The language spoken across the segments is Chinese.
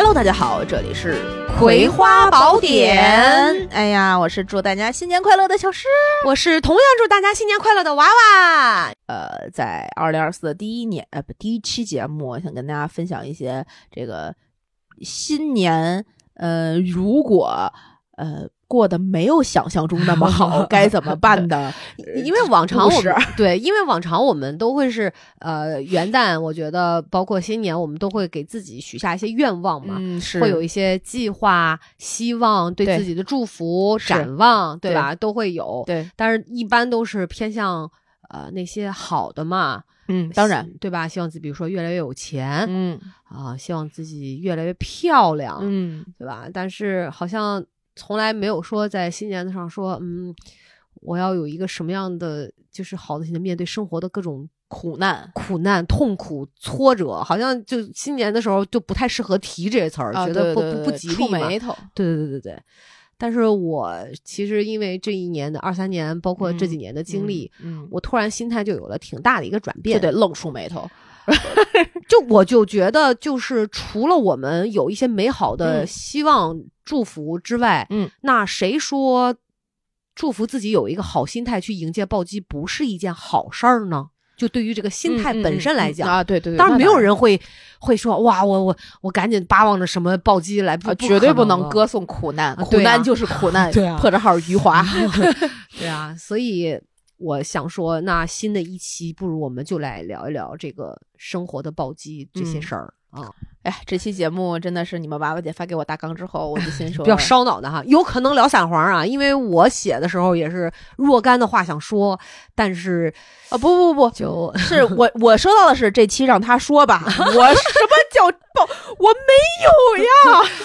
Hello，大家好，这里是《葵花宝典》。哎呀，我是祝大家新年快乐的小诗。我是同样祝大家新年快乐的娃娃。呃，在二零二四的第一年，呃，不，第一期节目，我想跟大家分享一些这个新年，呃，如果呃。过得没有想象中那么好，该怎么办呢？因为往常我们对，因为往常我们都会是呃元旦，我觉得包括新年，我们都会给自己许下一些愿望嘛，会有一些计划、希望、对自己的祝福、展望，对吧？都会有。对，但是一般都是偏向呃那些好的嘛。嗯，当然，对吧？希望自己比如说越来越有钱，嗯啊，希望自己越来越漂亮，嗯，对吧？但是好像。从来没有说在新年的上说，嗯，我要有一个什么样的就是好的心态面对生活的各种苦难、苦难、痛苦、挫折，好像就新年的时候就不太适合提这些词儿，觉得不不不吉利嘛。眉头，对对对对对。但是我其实因为这一年的二三年，包括这几年的经历，嗯，我突然心态就有了挺大的一个转变，就得愣竖眉头。就我就觉得，就是除了我们有一些美好的希望、祝福之外，嗯，那谁说祝福自己有一个好心态去迎接暴击不是一件好事儿呢？就对于这个心态本身来讲啊，对对，当然没有人会会说哇，我我我赶紧巴望着什么暴击来，绝对不能歌颂苦难，苦难就是苦难，对啊，破折号余华，对啊，所以。我想说，那新的一期，不如我们就来聊一聊这个生活的暴击这些事儿啊！哎，这期节目真的是你们娃娃姐发给我大纲之后，我就心说 比较烧脑的哈，有可能聊散黄啊，因为我写的时候也是若干的话想说，但是啊，不不不，就是我我收到的是这期让他说吧，我什么叫暴？我没有呀。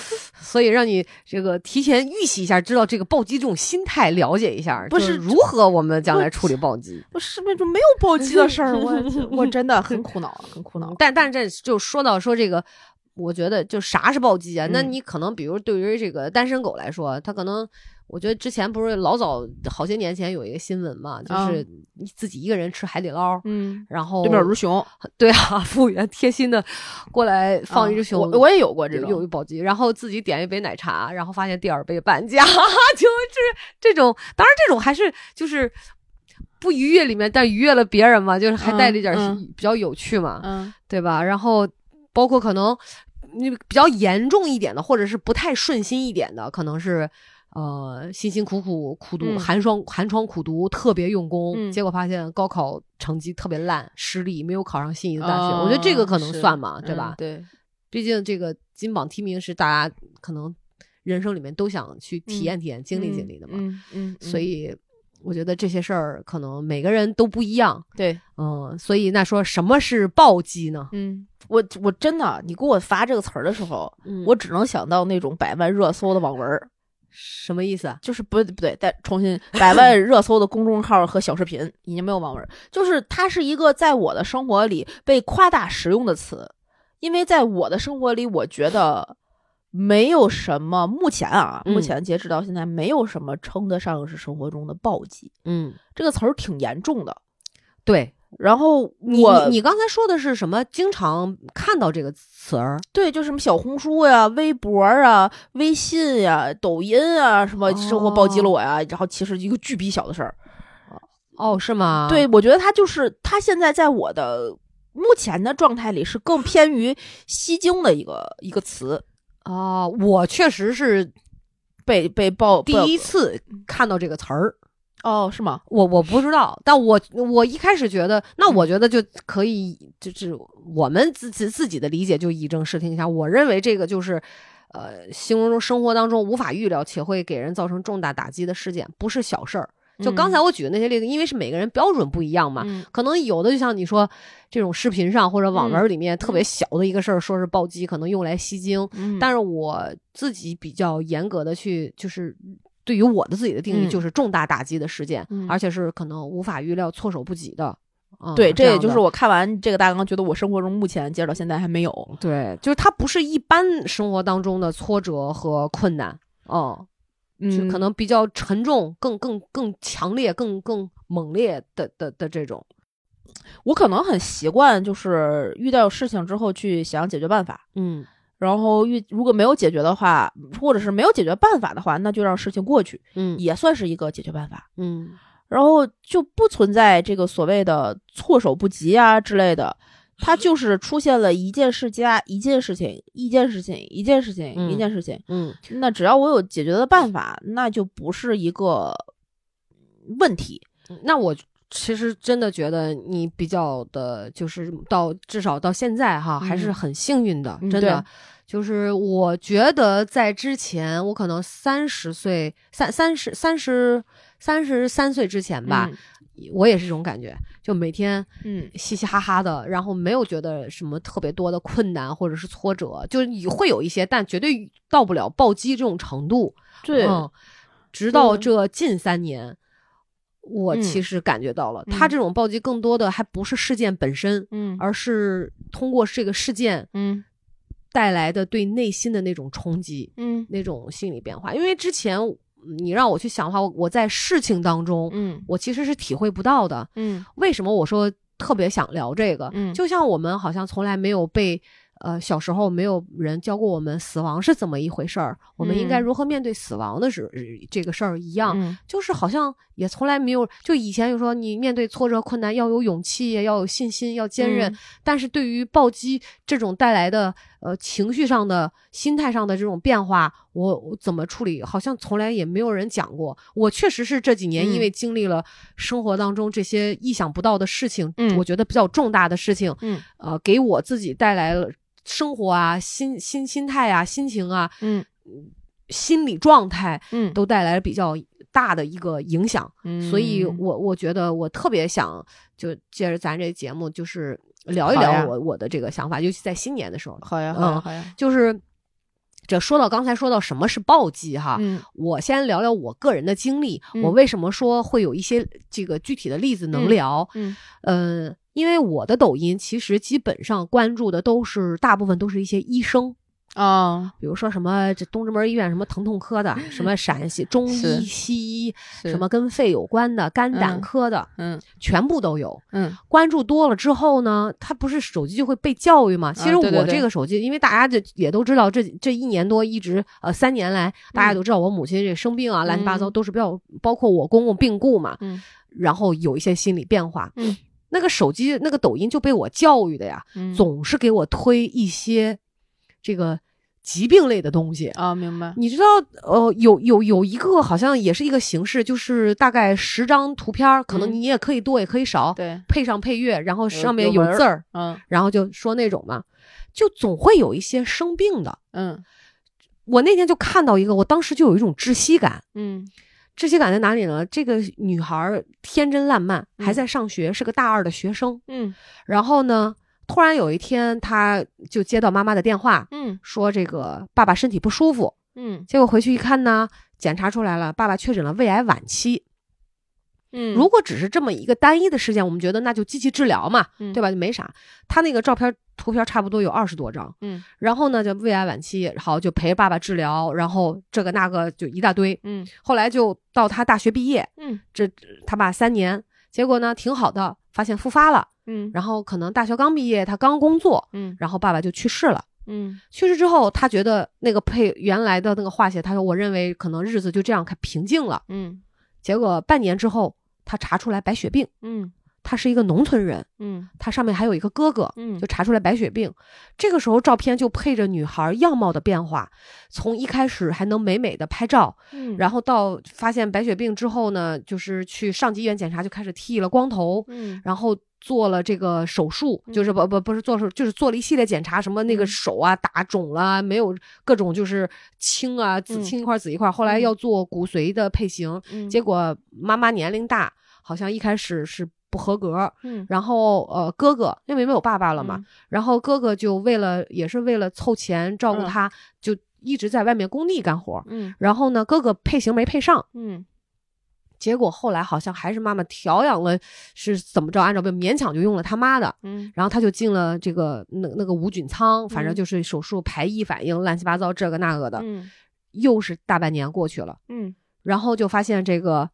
所以让你这个提前预习一下，知道这个暴击这种心态，了解一下，不是如何我们将来处理暴击。我是那种没有暴击的事儿，我我真的很苦恼，很苦恼。但但是这就说到说这个，我觉得就啥是暴击啊？那你可能比如对于这个单身狗来说，他可能。我觉得之前不是老早好些年前有一个新闻嘛，就是你自己一个人吃海底捞，嗯，然后对面有只熊，对啊，服务员贴心的过来放一只熊，我也有过这种，有一暴击，然后自己点一杯奶茶，然后发现第二杯半价，就是这种，当然这种还是就是不愉悦里面，但愉悦了别人嘛，就是还带着一点比较有趣嘛，嗯，对吧？然后包括可能你比较严重一点的，或者是不太顺心一点的，可能是。呃，辛辛苦苦苦读，寒霜寒窗苦读，特别用功，结果发现高考成绩特别烂，失利，没有考上心仪的大学。我觉得这个可能算嘛，对吧？对，毕竟这个金榜题名是大家可能人生里面都想去体验体验、经历经历的嘛。嗯嗯，所以我觉得这些事儿可能每个人都不一样。对，嗯，所以那说什么是暴击呢？嗯，我我真的，你给我发这个词儿的时候，嗯，我只能想到那种百万热搜的网文儿。什么意思啊？就是不不对，再重新百万热搜的公众号和小视频已经没有网文，就是它是一个在我的生活里被夸大使用的词，因为在我的生活里，我觉得没有什么，目前啊，目前截止到现在，没有什么称得上是生活中的暴击。嗯，这个词儿挺严重的，对。然后你你刚才说的是什么？经常看到这个词儿，对，就什么小红书呀、微博啊、微信呀、抖音啊，什么生活暴击了我呀。然后其实一个巨逼小的事儿，哦，是吗？对，我觉得他就是他现在在我的目前的状态里是更偏于吸睛的一个一个词哦，我确实是被被爆第一次看到这个词儿。哦，是吗？我我不知道，但我我一开始觉得，那我觉得就可以，就是我们自自自己的理解就以正视听一下。我认为这个就是，呃，形容生活当中无法预料且会给人造成重大打击的事件，不是小事儿。就刚才我举的那些例子，因为是每个人标准不一样嘛，可能有的就像你说这种视频上或者网文里面特别小的一个事儿，说是暴击，可能用来吸睛。但是我自己比较严格的去就是。对于我的自己的定义，就是重大打击的事件，而且是可能无法预料、措手不及的。对，这也就是我看完这个大纲，觉得我生活中目前截止到现在还没有。对，就是它不是一般生活当中的挫折和困难，哦，就可能比较沉重、更更更强烈、更更猛烈的的的这种。我可能很习惯，就是遇到事情之后去想解决办法。嗯。然后遇如果没有解决的话，或者是没有解决办法的话，那就让事情过去，嗯也算是一个解决办法。嗯然后就不存在这个所谓的措手不及啊之类的，它就是出现了一件事加一件事情，一件事情一件事情嗯一件事情，嗯那只要我有解决的办法，那就不是一个问题。那我其实真的觉得你比较的，就是到至少到现在哈，还是嗯很幸运的，嗯真的对。就是我觉得在之前，我可能三十岁、三三十三十三十三岁之前吧，我也是这种感觉，就每天嗯，嘻嘻哈哈的，然后没有觉得什么特别多的困难或者是挫折，就是你会有一些，但绝对到不了暴击这种程度。对，嗯，直到这近三年，我嗯其实感觉到了，嗯他这种暴击更多的还不是事件本身，嗯。而是通过这个事件嗯。带来的对内心的那种冲击、嗯。那种心理变化。因为之前你让我去想的话，我我在事情当中，嗯我其实是体会不到的。嗯为什么我说特别想聊这个？嗯就像我们好像从来没有被。呃，小时候没有人教过我们死亡是怎么一回事儿，我们应该嗯如何面对死亡的事、这个事儿一样。嗯就是好像也从来没有，就以前就说你面对挫折困难要有勇气，要有信心，要坚韧。嗯但是对于暴击这种带来的呃情绪上的、心态上的这种变化，我我怎么处理，好像从来也没有人讲过。我确实是这几年嗯因为经历了生活当中这些意想不到的事情，嗯。我觉得比较重大的事情，嗯。呃，给我自己带来了生活啊、心心心态啊、心情啊、嗯。心理状态嗯。都带来了比较大的一个影响。嗯，所以。我我觉得我特别想就借着咱这节目，就是聊一聊我我的这个想法，尤其在新年的时候，好呀好呀嗯好呀，就是这说到刚才说到什么是暴击哈，嗯我先聊聊我个人的经历，嗯我为什么说会有一些这个具体的例子能嗯聊？嗯嗯，因为我的抖音其实基本上关注的都是大部分都是一些医生。啊比如说什么这东直门医院什么疼痛科的，什么陕西中医、西医，什么跟肺有关的、肝胆嗯科的，嗯全部都有。嗯。关注多了之后呢，他不是手机就会被教育吗？其实我这个手机，因为大家这也都知道，这这一年多一直呃三年来，大家都知道我母亲这生病啊，乱七八糟嗯都是比较，包括我公公病故嘛，嗯。然后有一些心理变化。嗯，那个手机那个抖音就被我教育的呀，嗯，总是给我推一些这个疾病类的东西。啊明白，你知道，呃，有有有一个好像也是一个形式，就是大概十张图片，可能嗯你也可以多，也可以少，对，配上配乐，然后上面有字儿，嗯然后就说那种嘛，就总会有一些生病的。嗯我那天就看到一个，我当时就有一种窒息感。嗯窒息感在哪里呢？这个女孩天真烂漫，嗯还在上学，是个大二的学生。嗯然后呢，突然有一天，他就接到妈妈的电话，嗯说这个爸爸身体不舒服。嗯结果回去一看呢，检查出来了，爸爸确诊了胃癌晚期。嗯，如果只是这么一个单一的事件，我们觉得那就积极治疗嘛，嗯对吧？就没啥。他那个照片图片差不多有二十多张，嗯然后呢，就胃癌晚期，好就陪爸爸治疗，然后这个那个就一大堆。嗯后来就到他大学毕业，嗯这他爸三年，结果呢挺好的，发现复发了，嗯。然后可能大学刚毕业，他刚工作，嗯。然后爸爸就去世了。嗯。去世之后，他觉得那个配原来的那个化学，他说我认为可能日子就这样开平静了。嗯。结果半年之后，他查出来白血病，嗯他是一个农村人，嗯。他上面还有一个哥哥，嗯。就查出来白血病。这个时候照片就配着女孩样貌的变化，从一开始还能美美的拍照，嗯，然后到发现白血病之后呢，就是去上级医院检查，就开始剃了光头，嗯然后做了这个手术，就是不不不是做手，就是做了一系列检查，什么那个嗯。手啊打肿了，没有各种就是青啊紫嗯青一块紫一块，后来嗯。要做骨髓的配型，嗯。结果妈妈年龄大，好像一开始是不合格，嗯。然后呃哥哥因为没有爸爸了嘛，嗯。然后哥哥就为了也是为了凑钱照顾嗯。他，就一直在外面工地干活。嗯。然后呢，哥哥配型没配上，嗯。结果后来好像还是妈妈调养了，是怎么着？按照不勉强就用了他妈的，嗯。然后他就进了这个那那个无菌舱，反正嗯。就是手术排异反应，乱七八糟这个那个的，嗯。又是大半年过去了，嗯。然后就发现这个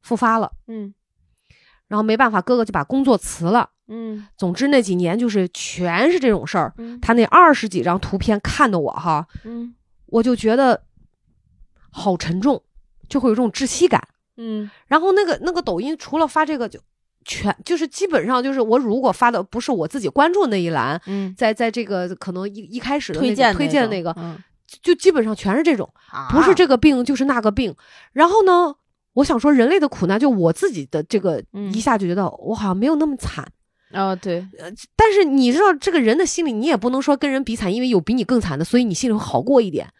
复发了。嗯然后没办法，哥哥就把工作辞了。嗯总之那几年就是全是这种事儿。嗯他那二十几张图片看的我哈，嗯我就觉得好沉重，就会有这种窒息感。嗯然后那个那个抖音除了发这个就全就是基本上就是我如果发的不是我自己关注的那一栏，嗯，在在这个可能一一开始的那个推荐推荐那个，嗯就基本上全是这种，不是啊这个病就是那个病。然后呢，我想说人类的苦难，就我自己的这个嗯一下就觉得我好像没有那么惨。啊对，但是你知道这个人的心里，你也不能说跟人比惨，因为有比你更惨的，所以你心里会好过一点。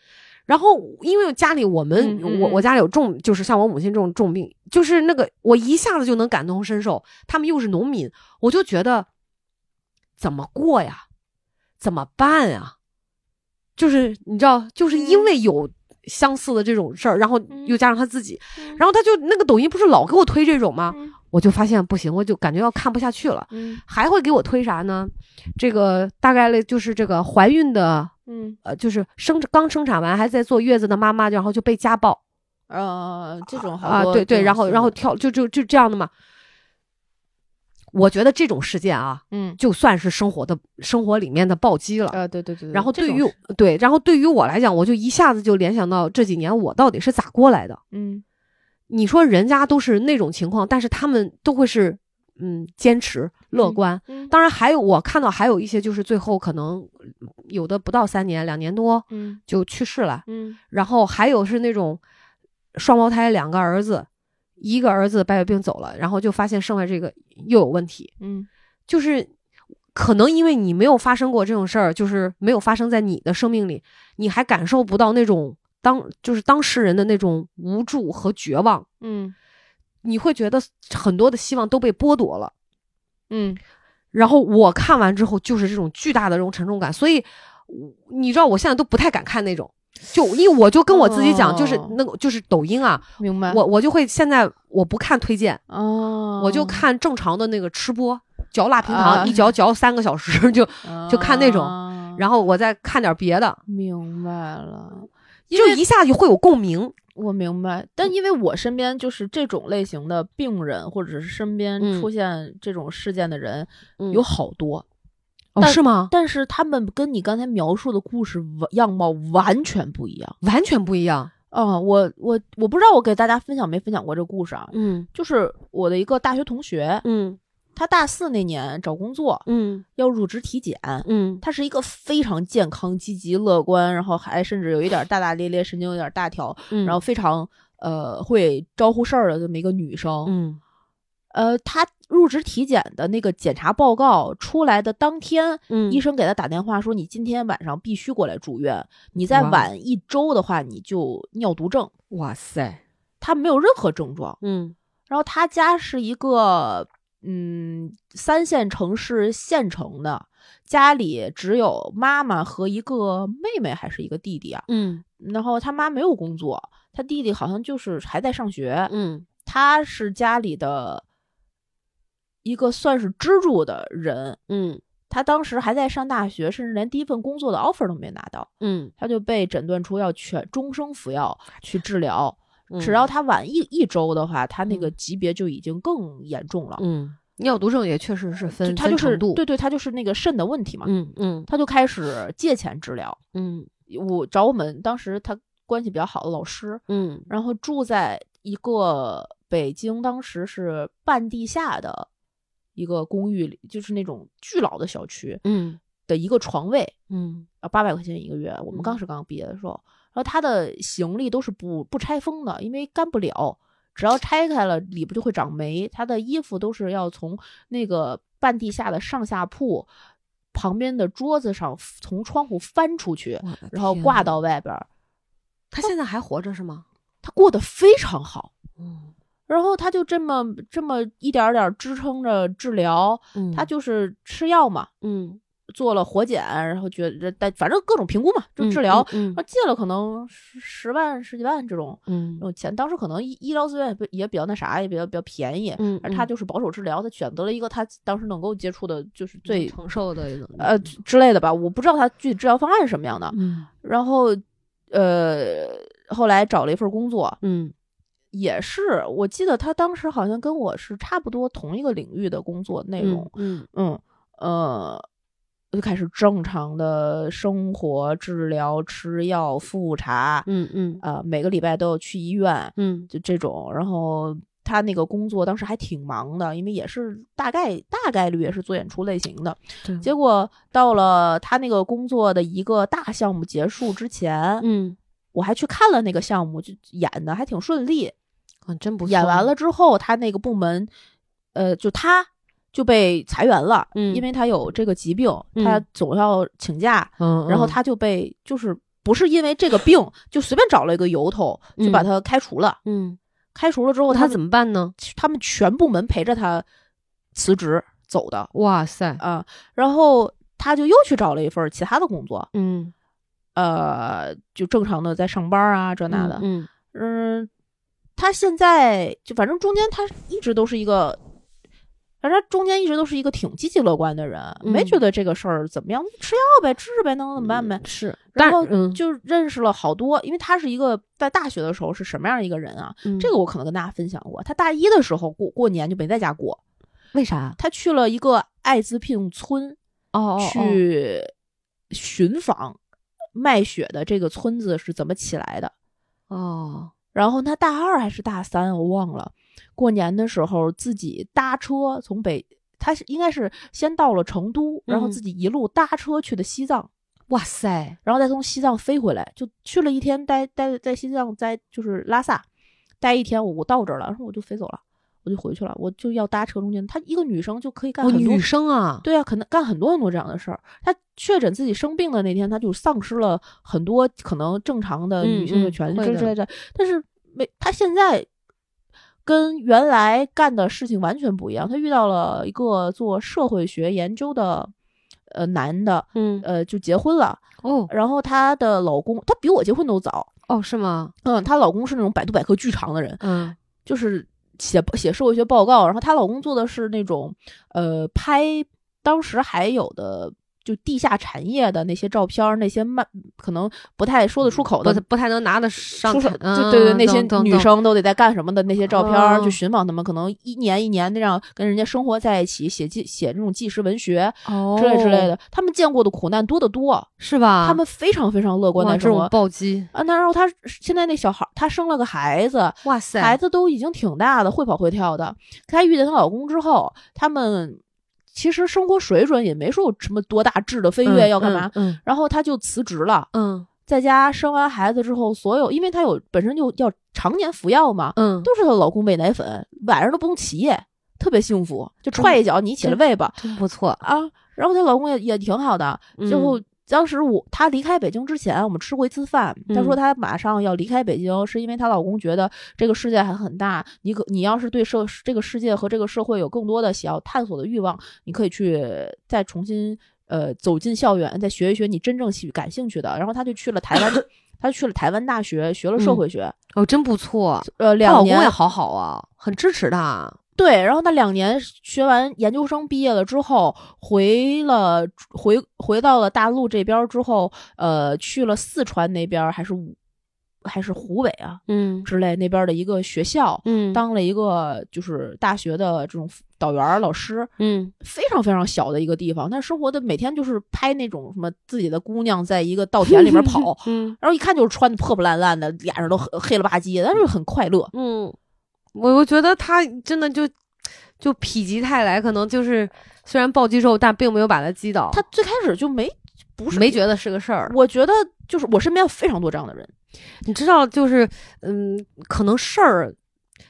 然后，因为家里我们、嗯嗯嗯我我家里有重，就是像我母亲这种重病，就是那个我一下子就能感同身受。他们又是农民，我就觉得怎么过呀？怎么办呀？就是你知道，就是因为有相似的这种事儿，然后嗯又加上他自己，嗯然后他就那个抖音不是老给我推这种吗？嗯我就发现不行，我就感觉要看不下去了。嗯还会给我推啥呢？这个大概类就是这个怀孕的，嗯呃，就是生刚生产完还在坐月子的妈妈，然后就被家暴呃，这种好啊，对对，然后然后跳就就就这样的嘛。我觉得这种事件啊，嗯。就算是生活的生活里面的暴击了。啊对对对，对然后对于对，然后对于我来讲，我就一下子就联想到这几年我到底是咋过来的。嗯。你说人家都是那种情况，但是他们都会是嗯坚持乐观，嗯。当然还有我看到还有一些就是最后可能有的不到三年，两年多嗯。就去世了，嗯。然后还有是那种双胞胎两个儿子，一个儿子白血病走了，然后就发现剩下这个又有问题，嗯就是可能因为你没有发生过这种事儿，就是没有发生在你的生命里，你还感受不到那种当就是当事人的那种无助和绝望，嗯。你会觉得很多的希望都被剥夺了。嗯。然后我看完之后就是这种巨大的这种沉重感，所以你知道我现在都不太敢看那种，就因为我就跟我自己讲，就是哦那个就是抖音啊，明白我我就会现在我不看推荐，哦，我就看正常的那个吃播，嚼辣平啊糖 一嚼嚼三个小时就，就看那种啊然后我再看点别的，明白了，就一下就会有共鸣。我明白，但因为我身边就是这种类型的病人，或者是身边嗯出现这种事件的人、嗯有好多，哦，但是吗？但是他们跟你刚才描述的故事完样貌完全不一样。完全不一样。啊、我我我不知道我给大家分享没分享过这个故事啊，嗯就是我的一个大学同学，嗯他大四那年找工作嗯要入职体检，嗯他是一个非常健康、积极、乐观，然后还甚至有一点大大咧咧，神经有点大条，嗯，然后非常呃会招呼事儿的这么一个女生。嗯呃，他入职体检的那个检查报告出来的当天，嗯医生给他打电话说，你今天晚上必须过来住院，你再晚一周的话，你就尿毒症。哇塞，他没有任何症状，嗯然后他家是一个嗯三线城市县城的，家里只有妈妈和一个妹妹，还是一个弟弟啊。嗯然后他妈没有工作，他弟弟好像就是还在上学。嗯他是家里的一个算是支柱的人。嗯他当时还在上大学，甚至连第一份工作的 offer 都没拿到，嗯他就被诊断出要全终生服药去治疗。嗯，只要他晚一一周的话，他那个嗯级别就已经更严重了。嗯尿毒症也确实是分他就是度。对对，他就是那个肾的问题嘛。嗯嗯他就开始借钱治疗。嗯我找我们当时他关系比较好的老师，嗯然后住在一个北京当时是半地下的一个公寓里，就是那种巨老的小区嗯的一个床位，嗯啊，八百块钱一个月。我们刚嗯是刚毕业的时候，然后他的行李都是不不拆封的，因为干不了，只要拆开了里边就会长霉。他的衣服都是要从那个半地下的上下铺旁边的桌子上从窗户翻出去，然后挂到外边儿。他现在还活着是吗？他过得非常好。嗯然后他就这么这么一点儿点儿支撑着治疗，嗯。他就是吃药嘛，嗯。做了活检，然后觉得但反正各种评估嘛，就嗯治疗，嗯然后借了可能十十万十几万这种嗯。这种钱，当时可能医医疗资源也比也比较那啥，也比较比较便宜，嗯，而他就是保守治疗，他选择了一个他当时能够接触的，就是最承受的一种呃之类的吧，我不知道他具体治疗方案是什么样的，嗯。然后呃后来找了一份工作，嗯也是，我记得他当时好像跟我是差不多同一个领域的工作内容，嗯嗯呃，就开始正常的生活、治疗、吃药、复查，嗯嗯呃，每个礼拜都要去医院，嗯就这种。然后他那个工作当时还挺忙的，因为也是大概大概率也是做演出类型的。对结果到了他那个工作的一个大项目结束之前，嗯，我还去看了那个项目，就演的还挺顺利。啊，真不错。演完了，之后，他那个部门，呃，就他就被裁员了，嗯。因为他有这个疾病，嗯。他总要请假，嗯，嗯然后他就被就是不是因为这个病，就随便找了一个由头就把他开除了。嗯，开除了之后，他他怎么办呢？他们全部门陪着他辞职走的。哇塞，啊、然后他就又去找了一份其他的工作，嗯，呃，就正常的在上班啊，这那的，嗯。嗯，他现在就反正中间他一直都是一个，反正他中间一直都是一个挺积极乐观的人，没嗯觉得这个事儿怎么样，吃药呗，治呗，能怎么办呗。嗯是，然后就认识了好多，因为他是一个在大学的时候是什么样一个人啊？嗯这个我可能跟大家分享过。他大一的时候过过年就没在家过，为啥？他去了一个艾滋病村哦哦，去寻访卖血的这个村子是怎么起来的。哦，然后他大二还是大三，我忘了。过年的时候自己搭车从北，他是应该是先到了成都，然后嗯自己一路搭车去的西藏，哇塞，然后再从西藏飞回来，就去了一天，待待在西藏，在就是拉萨待一天。我我到这儿了，然后我就飞走了，我就回去了，我就要搭车中间。她一个女生就可以干哦，很多女生啊，对啊，可能干很多很多这样的事儿。她确诊自己生病的那天，她就丧失了很多可能正常的女性的权利，之类的。但是没，她现在跟原来干的事情完全不一样。她遇到了一个做社会学研究的呃男的，嗯，呃，就结婚了。哦然后她的老公，她比我结婚都早。哦，是吗？嗯，她老公是那种百度百科巨长的人，嗯就是写写社会学报告，然后她老公做的是那种呃拍当时还有的就地下产业的那些照片儿，那些慢可能不太说得出口的不。不太能拿得上出手台，就对对，嗯那些女生都得在干什么的那些照片儿，哦去寻访他们，可能一年一年那样跟人家生活在一起，写记写这种纪实文学哦之类之类的，他们见过的苦难多得多，是吧？他们非常非常乐观的这种在生活。暴击，啊，那然后他现在那小孩儿，他生了个孩子，哇塞，孩子都已经挺大的，会跑会跳的。她遇见她老公之后，他们其实生活水准也没说有什么多大质的飞跃，要干嘛？嗯然后她就辞职了，嗯在家生完孩子之后，所有因为她有本身就要常年服药嘛，嗯，都是她老公喂奶粉，晚上都不用起夜，特别幸福，就踹一脚你起来喂吧真不错。啊。然后她老公也也挺好的，最后。嗯当时我她离开北京之前，我们吃过一次饭。她说嗯她马上要离开北京，是因为她老公觉得这个世界还很大，你可你要是对社这个世界和这个社会有更多的想要探索的欲望，你可以去再重新呃走进校园，再学一学你真正喜感兴趣的。然后她就去了台湾，她去了台湾大学学了社会学，哦，真不错。呃，她两年老公也好好啊，很支持她。对，然后那两年学完研究生毕业了之后，回了回回到了大陆这边儿之后，呃，去了四川那边儿还是武还是湖北啊嗯。之类那边儿的一个学校，嗯。当了一个就是大学的这种导员儿老师，嗯。非常非常小的一个地方，但生活的每天就是拍那种什么自己的姑娘在一个稻田里面 跑，嗯。然后一看就是穿的破破烂烂的，脸上都黑黑了吧唧的，但是很快乐。嗯，我我觉得他真的就就否极泰来，可能就是虽然暴击之后，但并没有把他击倒。他最开始就没不是没觉得是个事儿。我觉得就是我身边有非常多这样的人，你知道，就是嗯，可能事儿，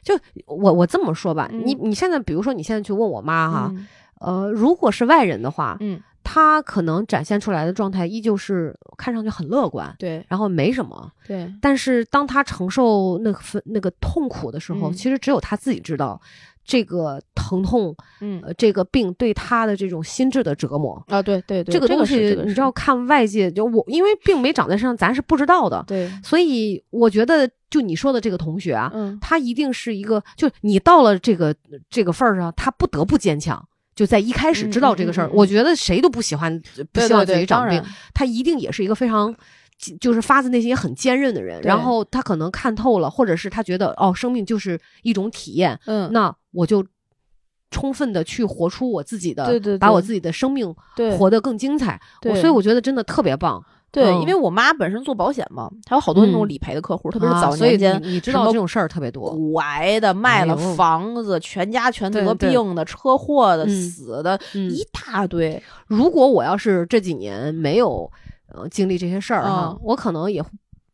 就我我这么说吧，嗯你你现在比如说你现在去问我妈哈，嗯呃，如果是外人的话，嗯，她可能展现出来的状态依旧是看上去很乐观，对然后没什么。对，但是当他承受那份那个痛苦的时候，嗯其实只有他自己知道。这个疼痛，嗯呃，这个病对他的这种心智的折磨，啊，对对对，这个东西是这个是你知道，看外界就我，因为病没长在身上，咱是不知道的。对，所以我觉得，就你说的这个同学啊，嗯他一定是一个，就你到了这个这个份儿上，他不得不坚强。就在一开始知道这个事儿，嗯嗯嗯嗯我觉得谁都不喜欢不希望自己长病然，他一定也是一个非常就是发自内心也很坚韧的人，然后他可能看透了，或者是他觉得哦，生命就是一种体验，嗯，那我就充分的去活出我自己的，对对对把我自己的生命活得更精彩。我对所以我觉得真的特别棒。对，嗯因为我妈本身做保险嘛，她有好多那种嗯理赔的客户，特别是早年间你你知道这种事儿特别多。骨癌的、卖了房子、全家全得病的、车祸的、嗯死的，嗯一大堆。如果我要是这几年没有呃经历这些事儿哈，嗯我可能也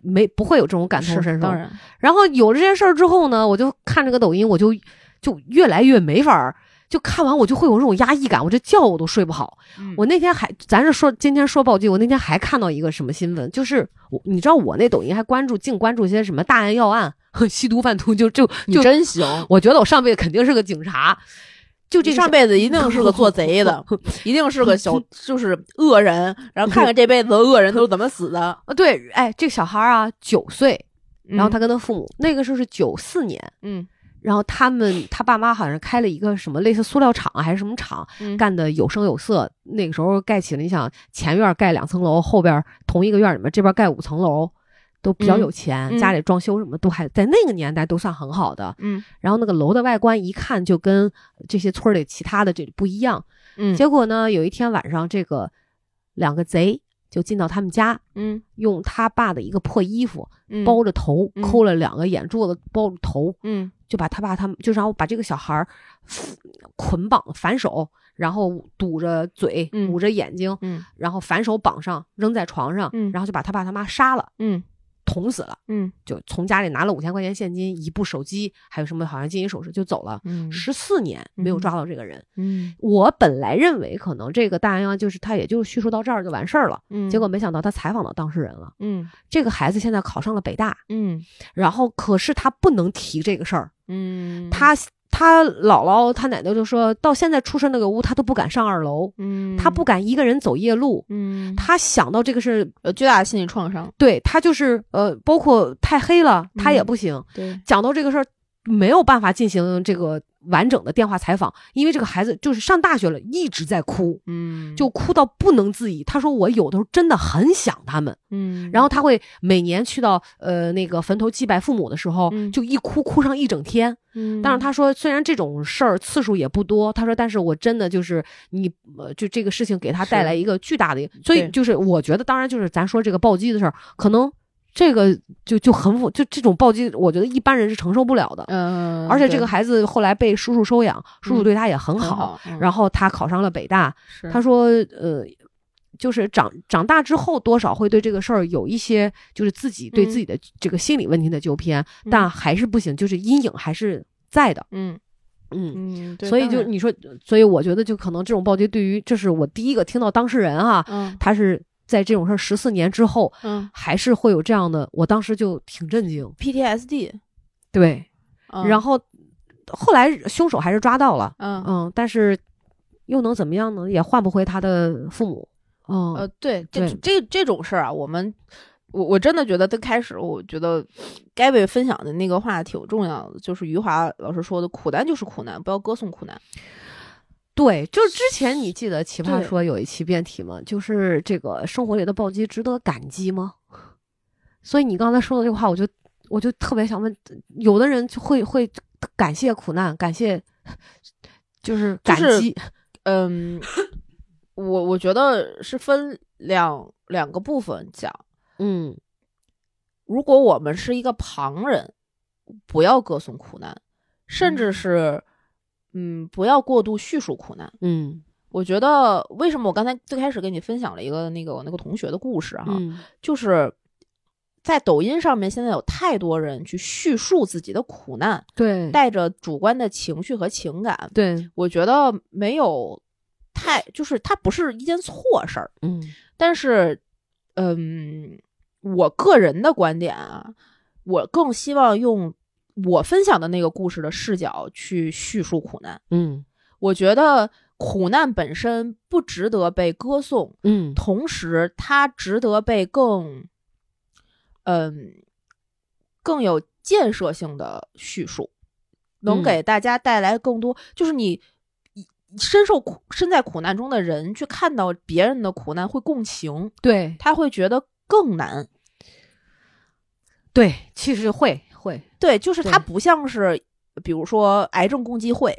没不会有这种感同身受。当然，然后有了这些事儿之后呢，我就看这个抖音，我就就越来越没法儿。就看完我就会有这种压抑感，我这觉我都睡不好。嗯我那天还，咱是说今天说暴击，我那天还看到一个什么新闻，就是我你知道我那抖音还关注净关注些什么大案要案、吸毒贩毒，就就你就真行，我觉得我上辈子肯定是个警察，就这上辈子一定是个做贼的，一定是个小就是恶人，然后看看这辈子的恶人都是怎么死的。啊对，哎，这小孩啊九岁，然后他嗯跟他父母、那个时候是九四年，嗯然后他们他爸妈好像开了一个什么类似塑料厂还是什么厂，嗯干的有声有色。那个时候盖起了，你想前院盖两层楼，后边同一个院里面这边盖五层楼，都比较嗯有钱，嗯家里装修什么都还在那个年代都算很好的。嗯然后那个楼的外观一看就跟这些村里其他的这不一样。嗯结果呢，有一天晚上，这个两个贼就进到他们家，嗯。用他爸的一个破衣服嗯包着头，嗯抠了两个眼珠子，包着头，嗯。就把他爸他们就然后把这个小孩儿捆绑反手，然后堵着嘴，嗯捂着眼睛，嗯然后反手绑上，扔在床上，嗯然后就把他爸他妈杀了，嗯捅死了。嗯就从家里拿了五千块钱现金、一部手机，还有什么好像金银首饰就走了。嗯十四年没有嗯抓到这个人，嗯我本来认为可能这个大案就是他也就叙述到这儿就完事儿了，嗯，结果没想到他采访到当事人了。嗯这个孩子现在考上了北大，嗯然后可是他不能提这个事儿，嗯，他他姥姥他奶奶就说到现在出生那个屋他都不敢上二楼，嗯他不敢一个人走夜路。嗯他想到这个是呃巨大的心理创伤。对他就是呃，包括太黑了，他也嗯不行。对，讲到这个事儿，没有办法进行这个完整的电话采访，因为这个孩子就是上大学了，一直在哭，嗯就哭到不能自已。他说我有的时候真的很想他们，嗯，然后他会每年去到呃那个坟头祭拜父母的时候，嗯就一哭哭上一整天。嗯，但是他说，虽然这种事儿次数也不多，他说，但是我真的就是你，呃，就这个事情给他带来一个巨大的，所以就是我觉得，当然就是咱说这个暴击的事儿，可能这个就就很复，就这种暴击，我觉得一般人是承受不了的。嗯，而且这个孩子后来被叔叔收养，叔叔嗯对他也很很好，，嗯然后他考上了北大。他说，呃。就是长长大之后，多少会对这个事儿有一些，就是自己对嗯自己的这个心理问题的纠偏，嗯但还是不行，就是阴影还是在的。嗯嗯，嗯，所以就你说，所以我觉得就可能这种暴击对于，这是我第一个听到当事人哈，嗯他是在这种事儿十四年之后，嗯还是会有这样的，我当时就挺震惊。PTSD，对，嗯然后后来凶手还是抓到了，嗯嗯，但是又能怎么样呢？也换不回他的父母。嗯，呃，对，这这这种事儿啊，我们我我真的觉得最开始，我觉得该被分享的那个话挺重要的，就是余华老师说的“苦难就是苦难，不要歌颂苦难对，就是之前你记得奇葩说有一期辩题吗？就是这个生活里的暴击值得感激吗？所以你刚才说的这个话，我就我就特别想问，有的人就会会感谢苦难，感谢就是感就是激，”。嗯，我我觉得是分两两个部分讲。嗯如果我们是一个旁人，不要歌颂苦难，甚至嗯是嗯，不要过度叙述苦难。嗯我觉得为什么我刚才最开始跟你分享了一个那个我那个同学的故事哈，嗯就是在抖音上面，现在有太多人去叙述自己的苦难，对带着主观的情绪和情感。对，我觉得没有太，就是它不是一件错事儿，嗯但是，嗯，我个人的观点啊，我更希望用我分享的那个故事的视角去叙述苦难。嗯我觉得苦难本身不值得被歌颂，嗯同时它值得被更，嗯，更有建设性的叙述，能嗯给大家带来更多，就是你。深受苦、身在苦难中的人去看到别人的苦难，会共情，对他会觉得更难。对，其实会会，对，就是它不像是，比如说癌症共济会，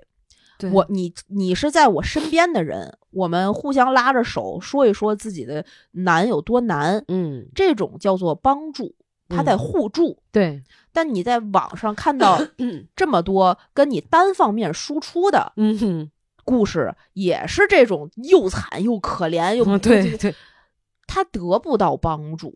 对。我你你是在我身边的人，我们互相拉着手说一说自己的难有多难，嗯，这种叫做帮助，他在嗯互助。对，但你在网上看到嗯这么多跟你单方面输出的嗯哼，故事，也是这种又惨又可怜又嗯对对，他得不到帮助，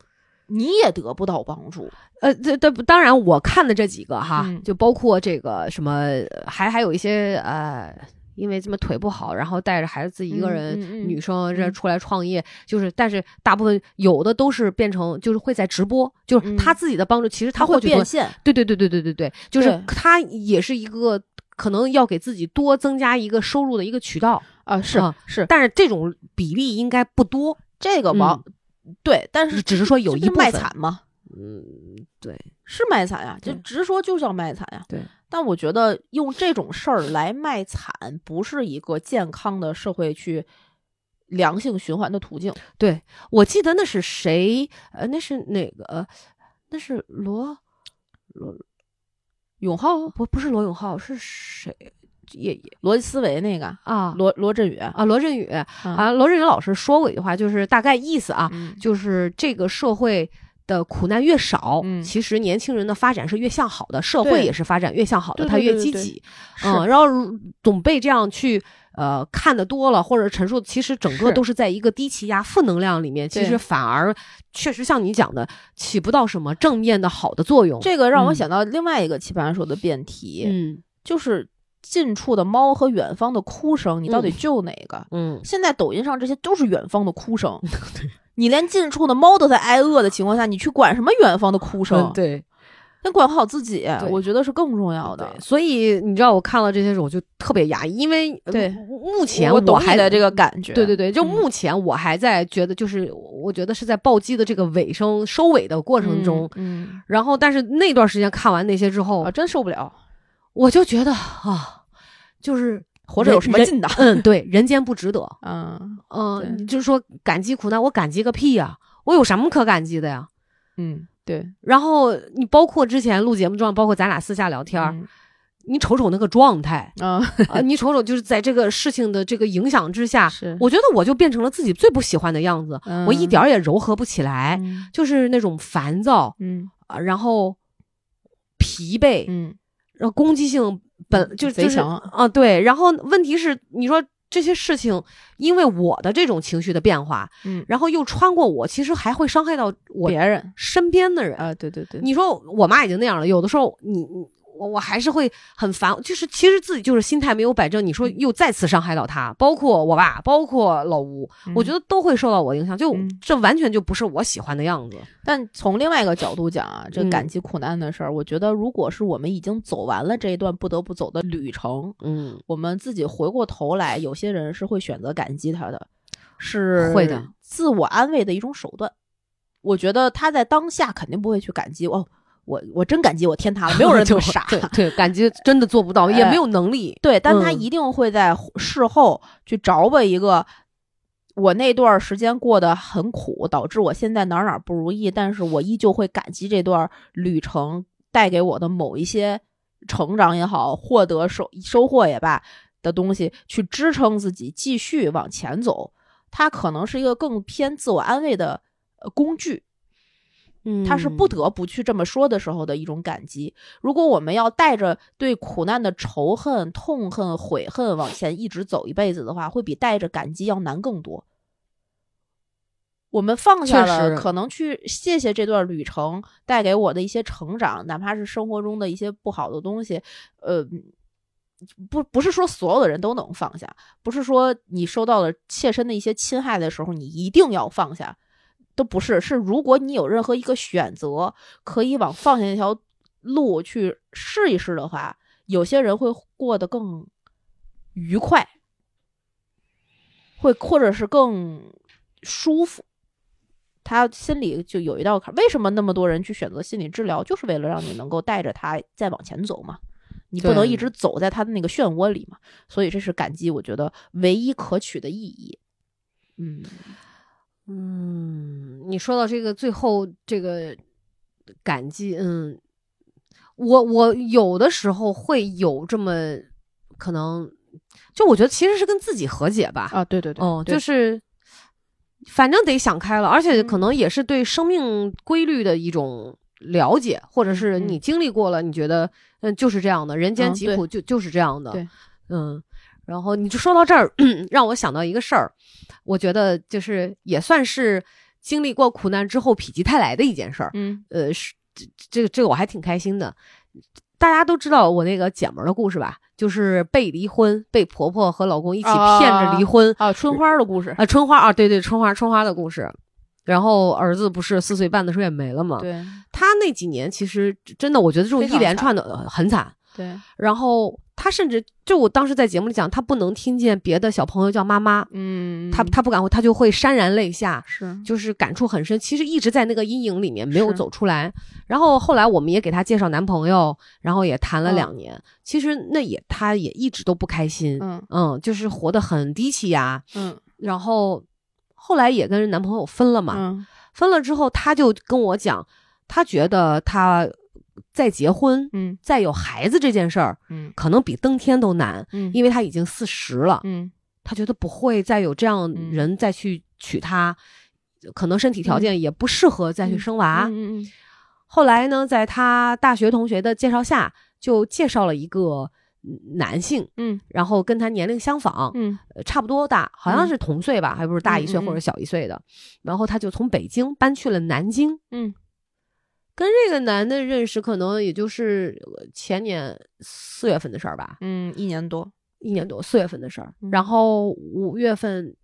你也得不到帮助。呃，这这当然我看的这几个哈，嗯就包括这个什么，还还有一些呃。因为这么腿不好，然后带着孩子自己一个人，嗯嗯嗯女生这嗯出来创业，就是，但是大部分有的都是变成，就是会在直播，就是嗯他自己的帮助，其实他会变现，对对对对对对对，就是他也是一个可能要给自己多增加一个收入的一个渠道，啊，是啊是但是这种比例应该不多。这个网、对，但是只是说有一部分惨吗？嗯，对，是卖惨呀，就对直说就叫卖惨呀。对，但我觉得用这种事儿来卖惨，不是一个健康的社会去良性循环的途径。对，我记得那是谁？呃，那是哪个？呃那是罗罗永浩、不不是罗永浩，是谁？也也逻辑思维那个啊罗罗振宇啊，罗振宇啊啊，罗振宇老师说过一句话，就是大概意思啊，嗯就是这个社会的苦难越少，嗯其实年轻人的发展是越向好的，社会也是发展越向好的，对他越积极。嗯，然后如总被这样去呃看的多了，或者陈述，其实整个都是在一个低气压、负能量里面，其实反而确实像你讲的，起不到什么正面的好的作用。这个让我嗯想到另外一个棋盘说的辩题，嗯就是近处的猫和远方的哭声，你到底嗯救哪个？嗯，现在抖音上这些都是远方的哭声，你连近处的猫都在挨饿的情况下，你去管什么远方的哭声？嗯，对先管好自己，我觉得是更重要的。，所以你知道我看了这些时候，我就特别压抑，因为呃对目前我懂还你的这个感觉，对对对，就嗯目前我还在觉得，就是我觉得是在暴击的这个尾声收尾的过程中，嗯，然后但是那段时间看完那些之后，嗯啊，真受不了，我就觉得啊，就是活着有什么劲的？嗯，对，人间不值得。嗯嗯、就是说感激苦难，我感激个屁呀、我有什么可感激的呀？嗯，对，然后你包括之前录节目状，包括咱俩私下聊天儿，嗯你瞅瞅那个状态啊，啊、你瞅瞅就是在这个事情的这个影响之下，是我觉得我就变成了自己最不喜欢的样子，我一点儿也柔和不起来，嗯就是那种烦躁嗯啊，然后疲惫，嗯然后攻击性本嗯就就是贼强啊，对。然后问题是，你说这些事情，因为我的这种情绪的变化，嗯，然后又穿过我，其实还会伤害到我别人身边的人。啊，对对对，你说我妈已经那样了，有的时候你你我我还是会很烦，就是其实自己就是心态没有摆正，你说嗯。又再次伤害到他，包括我爸，包括老吴，我觉得，都会受到我影响，就、嗯。这完全就不是我喜欢的样子。但从另外一个角度讲啊，这嗯。感激苦难的事儿，我觉得如果是我们已经走完了这一段不得不走的旅程，嗯，我们自己回过头来，有些人是会选择感激他的，是会的，自我安慰的一种手段。我觉得他在当下肯定不会去感激哦，我我真感激我天塌了，没有人这么傻。对对，感激真的做不到，也哎没有能力。对，但他嗯一定会在事后去找吧一个，我那段时间过得很苦，导致我现在哪儿哪儿不如意，但是我依旧会感激这段旅程带给我的某一些成长也好，获得收收获也罢的东西，去支撑自己继续往前走。它可能是一个更偏自我安慰的呃工具，嗯，他是不得不去这么说的时候的一种感激。如果我们要带着对苦难的仇恨、痛恨、悔恨往前一直走一辈子的话，会比带着感激要难更多。我们放下了，可能去谢谢这段旅程带给我的一些成长，哪怕是生活中的一些不好的东西，呃，不不是说所有的人都能放下，不是说你受到了切身的一些侵害的时候，你一定要放下，都不是。是如果你有任何一个选择，可以往放下那条路去试一试的话，有些人会过得更愉快，会或者是更舒服。他心里就有一道坎。为什么那么多人去选择心理治疗，就是为了让你能够带着他再往前走嘛？你不能一直走在他的那个漩涡里嘛？所以这是感激，我觉得唯一可取的意义。嗯嗯，你说到这个最后这个感激，嗯，我我有的时候会有这么可能，就我觉得其实是跟自己和解吧，啊，对对对，哦，就。是反正得想开了，而且嗯。可能也是对生命规律的一种了解，或者是嗯你经历过了，你觉得嗯就是这样的，人间疾苦就就是这样的，对，嗯。然后你就说到这儿，让我想到一个事儿，我觉得就是也算是经历过苦难之后否极泰来的一件事儿。嗯呃，是这这个这个我还挺开心的。大家都知道我那个姐们儿的故事吧？就是被离婚，被婆婆和老公一起骗着离婚。啊，春花的故事，啊，春花啊，对对，春花春花的故事。然后儿子不是四岁半的时候也没了嘛？对他那几年其实真的，我觉得这种一连串的呃很惨。对，然后他甚至就我当时在节目里讲，他不能听见别的小朋友叫妈妈，嗯，他他不敢，他就会潸然泪下。是就是感触很深，其实一直在那个阴影里面没有走出来。然后后来我们也给她介绍男朋友，然后也谈了嗯两年。其实那也她也一直都不开心，嗯就是活得很低气压。嗯然后后来也跟男朋友分了嘛，嗯分了之后她就跟我讲，她觉得她再结婚、嗯。再有孩子这件事儿，嗯。可能比登天都难，嗯，因为他已经四十了。嗯。他觉得不会再有这样嗯。人再去娶她，可能身体条件也不适合再去生娃。嗯嗯后来呢，在他大学同学的介绍下，就介绍了一个嗯男性，嗯。然后跟他年龄相仿，嗯。呃差不多大，好像嗯。是同岁吧，还不是大一岁或者小一岁的。然后他就从北京搬去了南京，嗯跟这个男的认识，可能也就是呃前年四月份的事儿吧。嗯，一年多，一年多四月份的事儿，嗯然后五月份。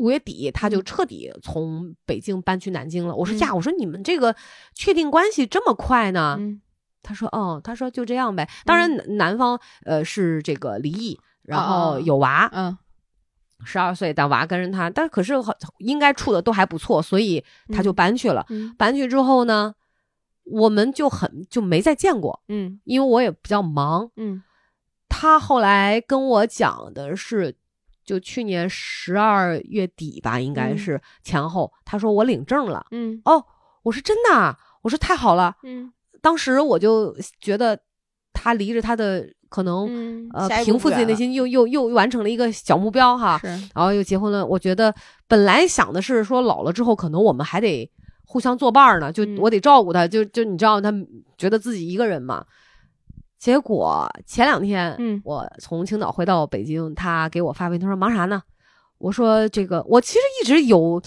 五月底，他就嗯彻底从北京搬去南京了。我说嗯呀，我说你们这个确定关系这么快呢？嗯他说，哦，他说就这样呗。当然，男男方呃是这个离异，然后哦有娃，嗯十二岁，但娃跟着他，但可是好应该处的都还不错，所以他就嗯搬去了。嗯搬去之后呢，我们就很就没再见过，嗯因为我也比较忙。嗯他后来跟我讲的是，就去年十二月底吧，应该嗯是前后，他说我领证了。嗯哦，我说真的啊，我说太好了。嗯当时我就觉得他离着他的可能、嗯，呃平复自己内心，又又又完成了一个小目标哈。是然后又结婚了。我觉得本来想的是说老了之后，可能我们还得互相作伴儿呢，就嗯我得照顾他，就就你知道他觉得自己一个人嘛。结果前两天，嗯我从青岛回到北京，他给我发微信，他说忙啥呢？我说这个，我其实一直有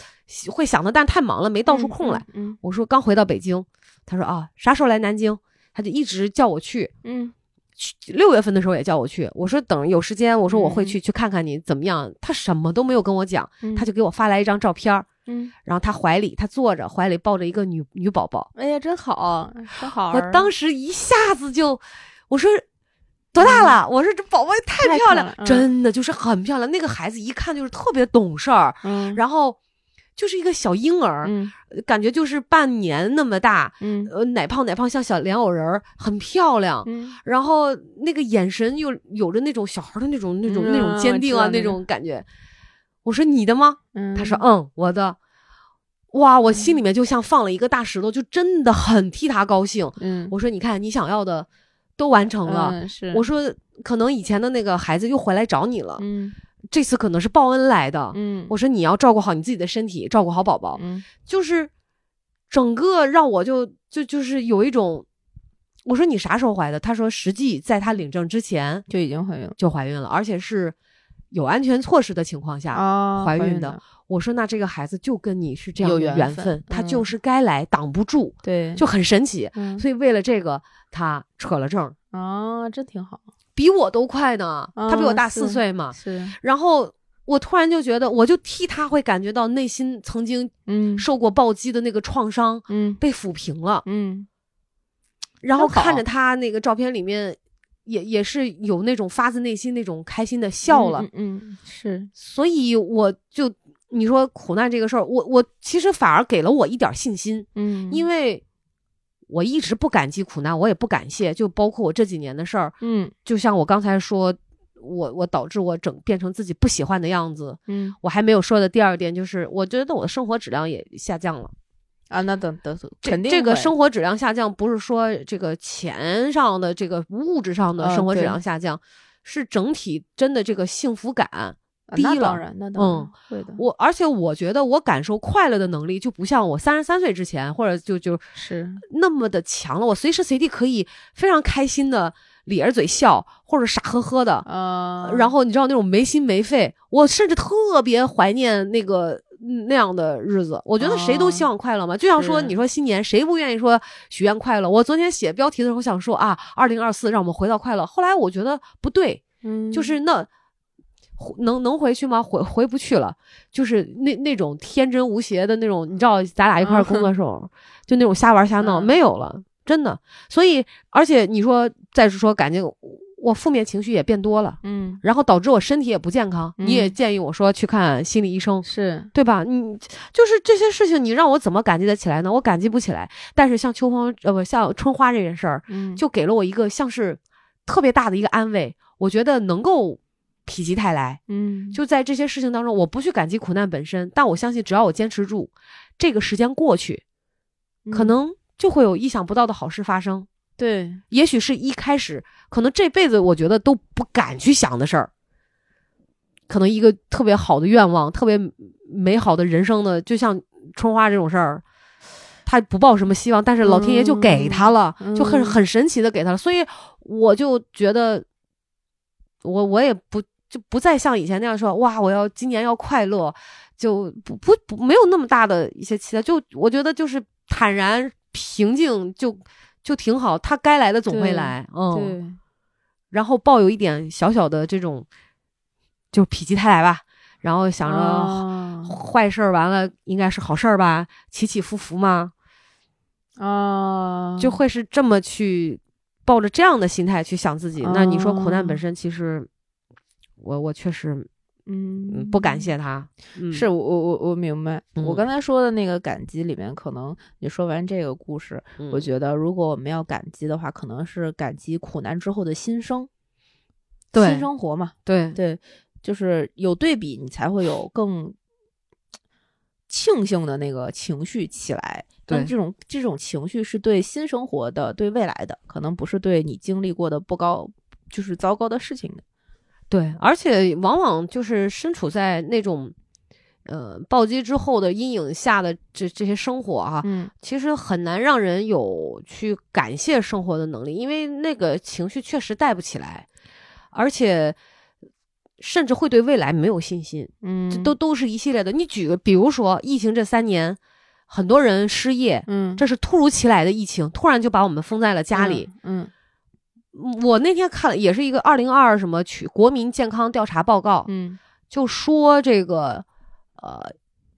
会想的，但太忙了，没倒出空来。嗯我说刚回到北京，他说啊，啥时候来南京？他就一直叫我去。嗯去六月份的时候也叫我去，我说等有时间，我说我会嗯去、去看看你怎么样。他什么都没有跟我讲，嗯，他就给我发来一张照片儿，嗯，然后他怀里他坐着，怀里抱着一个女女宝宝。哎呀，真好，真好。我当时一下子就，我说多大了？我说这宝宝也太漂亮，真的就是很漂亮。那个孩子一看就是特别懂事儿，嗯，然后就是一个小婴儿，嗯感觉就是半年那么大，嗯呃，奶胖奶胖像小莲藕人儿，很漂亮。嗯然后那个眼神又有着那种小孩的那种、那种、那种嗯坚定啊，那种感觉。我说你的吗？嗯，他说嗯，我的。哇，我心里面就像放了一个大石头，就真的很替他高兴。嗯，我说你看，你想要的都完成了。嗯是，我说可能以前的那个孩子又回来找你了，嗯这次可能是报恩来的。嗯，我说你要照顾好你自己的身体，照顾好宝宝。嗯就是整个让我就就就是有一种，我说你啥时候怀的？他说实际在他领证之前就已经怀孕了就怀孕了，而且是有安全措施的情况下。啊，怀孕的的，我说那这个孩子就跟你是这样缘缘分他嗯就是该来，挡不住，对，就很神奇。嗯所以为了这个，他扯了证，啊，真挺好，比我都快呢。他比我大四岁嘛。是，然后我突然就觉得，我就替他会感觉到内心曾经嗯受过暴击的那个创伤嗯被抚平了。嗯然后看着他那个照片里面，也也是有那种发自内心那种开心的笑了。嗯嗯，是，所以我就你说苦难这个事儿，我我其实反而给了我一点信心，嗯，因为我一直不感激苦难，我也不感谢，就包括我这几年的事儿，嗯就像我刚才说。我我导致我整变成自己不喜欢的样子，嗯我还没有说的第二点就是，我觉得我的生活质量也下降了。啊，那等等，这肯定这个生活质量下降，不是说这个钱上的这个物质上的呃生活质量下降，是整体真的这个幸福感啊低了那当。然，那当然、嗯会的。我而且我觉得我感受快乐的能力就不像我三十三岁之前，或者就就是那么的强了。我随时随地可以非常开心的咧着嘴笑，或者傻呵呵的，呃，然后你知道那种没心没肺，我甚至特别怀念那个嗯那样的日子。我觉得谁都希望快乐嘛，就像说你说新年谁不愿意说许愿快乐？我昨天写标题的时候想说啊，二零二四让我们回到快乐，后来我觉得不对，嗯，就是那。能能回去吗？回回不去了，就是那那种天真无邪的那种，你知道，咱俩一块儿工作的时候，就那种瞎玩瞎闹、嗯没有了，真的。所以，而且你说，再是说感觉我负面情绪也变多了，嗯然后导致我身体也不健康。嗯你也建议我说去看心理医生，是对吧？你就是这些事情，你让我怎么感激得起来呢？我感激不起来。但是像秋风呃不像春花这件事儿，嗯就给了我一个像是特别大的一个安慰。我觉得能够否极泰来，嗯就在这些事情当中，我不去感激苦难本身，但我相信只要我坚持住，这个时间过去，可嗯能就会有意想不到的好事发生。对。也许是一开始，可能这辈子我觉得都不敢去想的事儿，可能一个特别好的愿望，特别美好的人生的，就像春花这种事儿，他不抱什么希望，但是老天爷就给他了，嗯就很很神奇的给他了，所以我就觉得，我我也不就不再像以前那样说，哇，我要今年要快乐，就不不不没有那么大的一些期待，就我觉得就是坦然平静就就挺好，他该来的总会来，嗯，对。然后抱有一点小小的这种，就否极泰来吧，然后想着啊坏事儿完了应该是好事儿吧，起起伏伏嘛，啊，就会是这么去抱着这样的心态去想自己。那你说苦难本哦。身，其实我我确实嗯嗯不感谢他，嗯。是我我我我明白，我嗯。刚才说的那个感激里面，可能你说完这个故事，我觉得如果我们要感激的话，可能是感激苦难之后的新生，对新生活嘛，对。对，就是有对比，你才会有更庆幸的那个情绪起来。但对。这种这种情绪是对新生活的、对未来的，可能不是对你经历过的不高，就是糟糕的事情的。对，而且往往就是身处在那种。呃，暴击之后的阴影下的这这些生活啊，嗯其实很难让人有去感谢生活的能力，因为那个情绪确实带不起来，而且甚至会对未来没有信心，嗯，这都都是一系列的。你举个，比如说疫情这三年，很多人失业，嗯这是突如其来的疫情，突然就把我们封在了家里。，嗯我那天看了，也是一个二零二什么去国民健康调查报告，嗯就说这个呃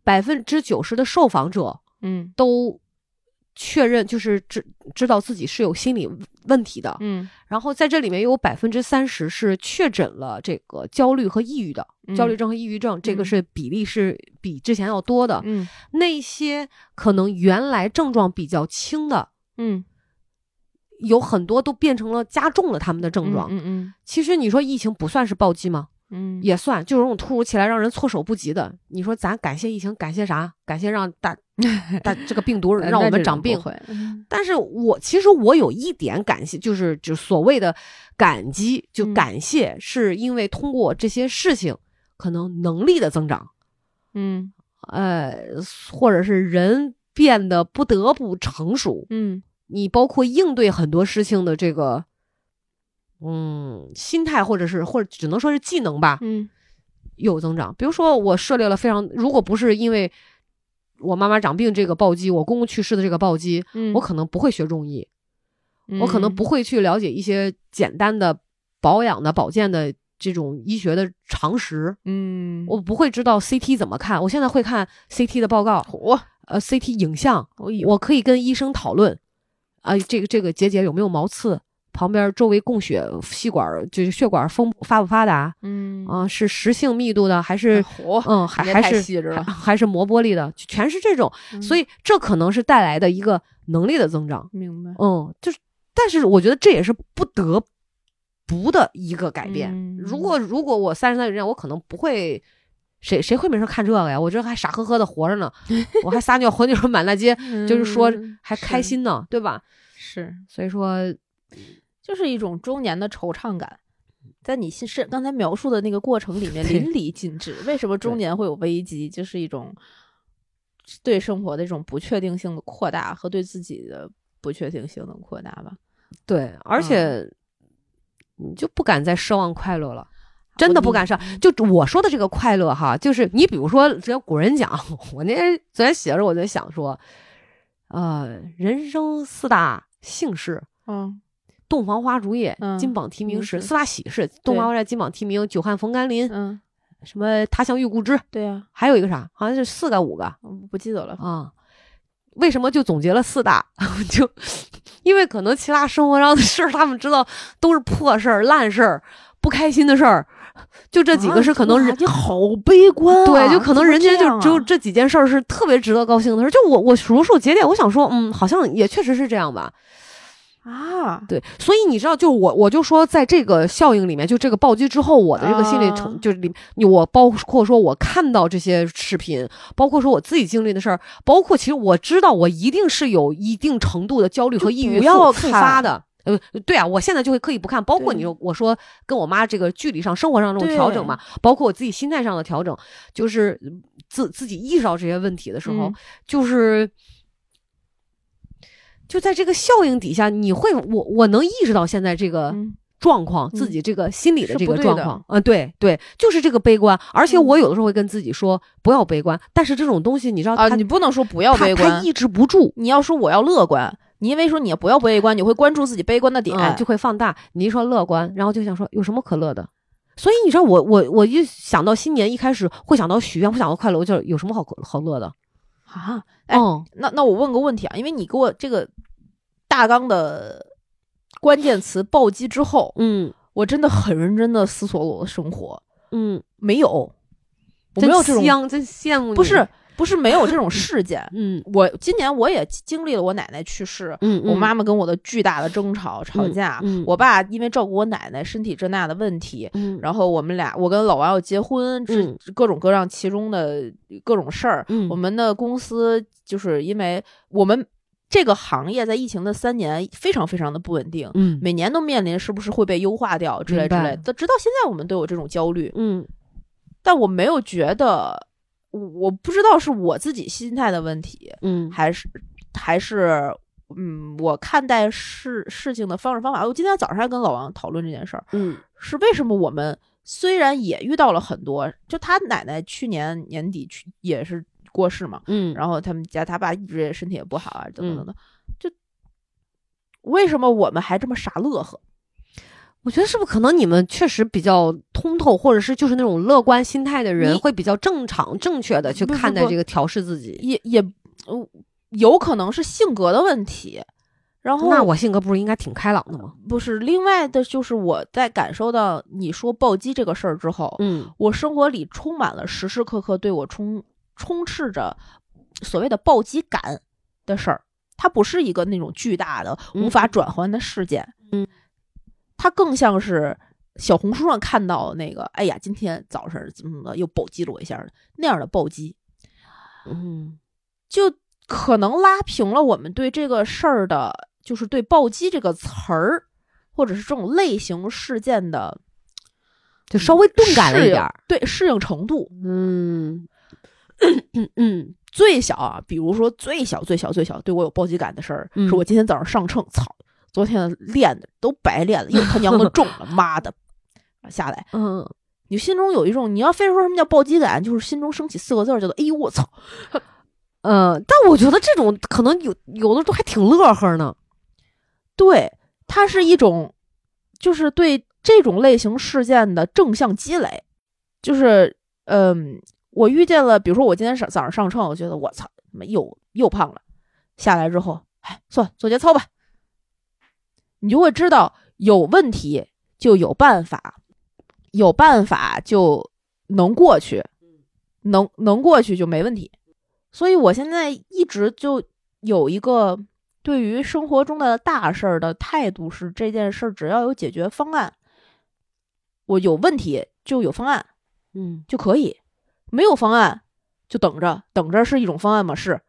百分之九十的受访者。嗯都确认，就是知知道自己是有心理问题的。嗯然后在这里面有百分之三十是确诊了这个焦虑和抑郁的，嗯焦虑症和抑郁症，这个嗯是比例是比之前要多的。嗯那些可能原来症状比较轻的，嗯有很多都变成了加重了他们的症状。嗯嗯其实你说疫情不算是暴击吗？嗯，也算，就是那种突如其来让人措手不及的。你说咱感谢疫情，感谢啥？感谢让大 大这个病毒呃让我们长病，但是我其实我有一点感谢，就是就所谓的感激，就嗯感谢，是因为通过这些事情，可能能力的增长，嗯呃，或者是人变得不得不成熟，嗯你包括应对很多事情的这个，嗯，心态或者是或者只能说是技能吧，嗯有增长。比如说，我涉猎了非常，如果不是因为我妈妈长病这个暴击，我公公去世的这个暴击，嗯，我可能不会学中医。我可能嗯不会去了解一些简单的保养的、保健的这种医学的常识，嗯，我不会知道 CT 怎么看。我现在会看 CT 的报告，我，呃，CT 影像，我可以跟医生讨论，啊、这个这个结节有没有毛刺，旁边周围供血细管就是血管丰发不发达嗯啊、是实性密度的还是火，嗯还还是还是磨玻璃的，全是这种，所以以这可能是带来的一个能力的增长。明白，嗯，就是，但是我觉得这也是不得不的一个改变。嗯如果如果我三十岁之前，我可能不会谁谁会没事看这个呀？我这还傻呵呵的活着呢，我还撒尿和你说满大街，就是说嗯还开心呢，对吧？是，所以说，就是一种中年的惆怅感，在你是是刚才描述的那个过程里面淋漓尽致。为什么中年会有危机？就是一种对生活的一种不确定性的扩大和对自己的不确定性的扩大吧。对，而嗯且你就不敢再奢望快乐了。真的不敢上，就我说的这个快乐哈，就是你比如说，只要古人讲，我那天昨天写的时候，我在想说，呃，人生四大幸事，嗯洞房花烛夜，嗯金榜题名时，四大喜事，洞房花烛夜，金榜题名，久旱逢甘霖，嗯，什么他乡遇故知，对呀、还有一个啥，好像是四个五个不记得了。啊。为什么就总结了四大？就因为可能其他生活上的事儿，他们知道都是破事儿、烂事儿、不开心的事儿，就这几个是可能人哇你好悲观啊！对，就可能人家就只有这这几件事儿是特别值得高兴的事儿。就我我数数节点，我想说，嗯，好像也确实是这样吧。啊，对，所以你知道，就我我就说，在这个效应里面，就这个暴击之后，我的这个心理成、啊就是里，我包括说我看到这些视频，包括说我自己经历的事儿，包括其实我知道我一定是有一定程度的焦虑和抑郁复发的。呃，对啊，我现在就会刻意不看，包括你说我说跟我妈这个距离上、生活上这种调整嘛，包括我自己心态上的调整，就是自自己意识到这些问题的时候，嗯。就是就在这个效应底下，你会我我能意识到现在这个嗯。状况，嗯自己这个心理的这个状况，嗯、对对，就是这个悲观。而且嗯。我有的时候会跟自己说不要悲观，但是这种东西你知道啊，你不能说不要悲观，抑制不住。你要说我要乐观，你因为说你不要悲观，你会关注自己悲观的点，嗯，就会放大。你一说乐观，然后就想说有什么可乐的？所以你知道我我我一想到新年一开始会想到许愿，会想到快乐，我就有什么好好乐的？啊。哎嗯那那我问个问题啊，因为你给我这个大纲的关键词暴击之后，嗯我真的很认真的思索了我的生活，嗯，没有，我没有这种，香，真羡慕你。不是不是没有这种事件。嗯我今年我也经历了我奶奶去世，嗯，我嗯妈妈跟我的巨大的争吵、吵架，嗯我爸因为照顾我奶奶身体这那的问题，嗯然后我们俩，我跟老王要结婚，这嗯各种各样其中的各种事儿。嗯我们的公司就是因为我们这个行业在疫情的三年非常非常的不稳定，嗯每年都面临是不是会被优化掉之类之类的。直到现在，我们都有这种焦虑，嗯但我没有觉得，我我不知道是我自己心态的问题，嗯还是还是。嗯，我看待事事情的方式方法，我今天早上还跟老王讨论这件事儿，嗯是为什么我们虽然也遇到了很多，就他奶奶去年年底去也是过世嘛，嗯，然后他们家他爸一直也身体也不好啊，等等等等，就为什么我们还这么傻乐呵？我觉得是不是可能你们确实比较通透，或者是就是那种乐观心态的人，会比较正常、正确的去看待这个调试自己。也也呃有可能是性格的问题，然后那我性格不是应该挺开朗的吗？不是另外的，就是我在感受到你说暴击这个事儿之后，嗯我生活里充满了时时刻刻对我充充斥着所谓的暴击感的事儿。它不是一个那种巨大的嗯无法转换的事件，嗯，它更像是小红书上看到的那个，哎呀，今天早上怎么怎么又暴击了我一下的那样的暴击，嗯就可能拉平了我们对这个事儿的，就是对暴击这个词儿，或者是这种类型事件的就稍微钝感了一点儿。对适应程度。嗯嗯嗯最小啊，比如说最小最小最小对我有暴击感的事儿，嗯是我今天早上上秤，操，昨天练的都白练了，又他娘的重了，妈的，下来，嗯，你心中有一种，你要非说什么叫暴击感，就是心中升起四个字儿，叫做哎呦我操，嗯，但我觉得这种可能有有的都还挺乐呵呢。对，它是一种，就是对这种类型事件的正向积累，就是嗯。我遇见了，比如说我今天上早上上秤，我觉得我操，又又胖了。下来之后，哎，算了做节操吧。你就会知道，有问题就有办法，有办法就能过去，能能过去就没问题。所以我现在一直就有一个对于生活中的大事儿的态度是，这件事儿只要有解决方案，我有问题就有方案嗯就可以。没有方案就等着，等着是一种方案吗？是，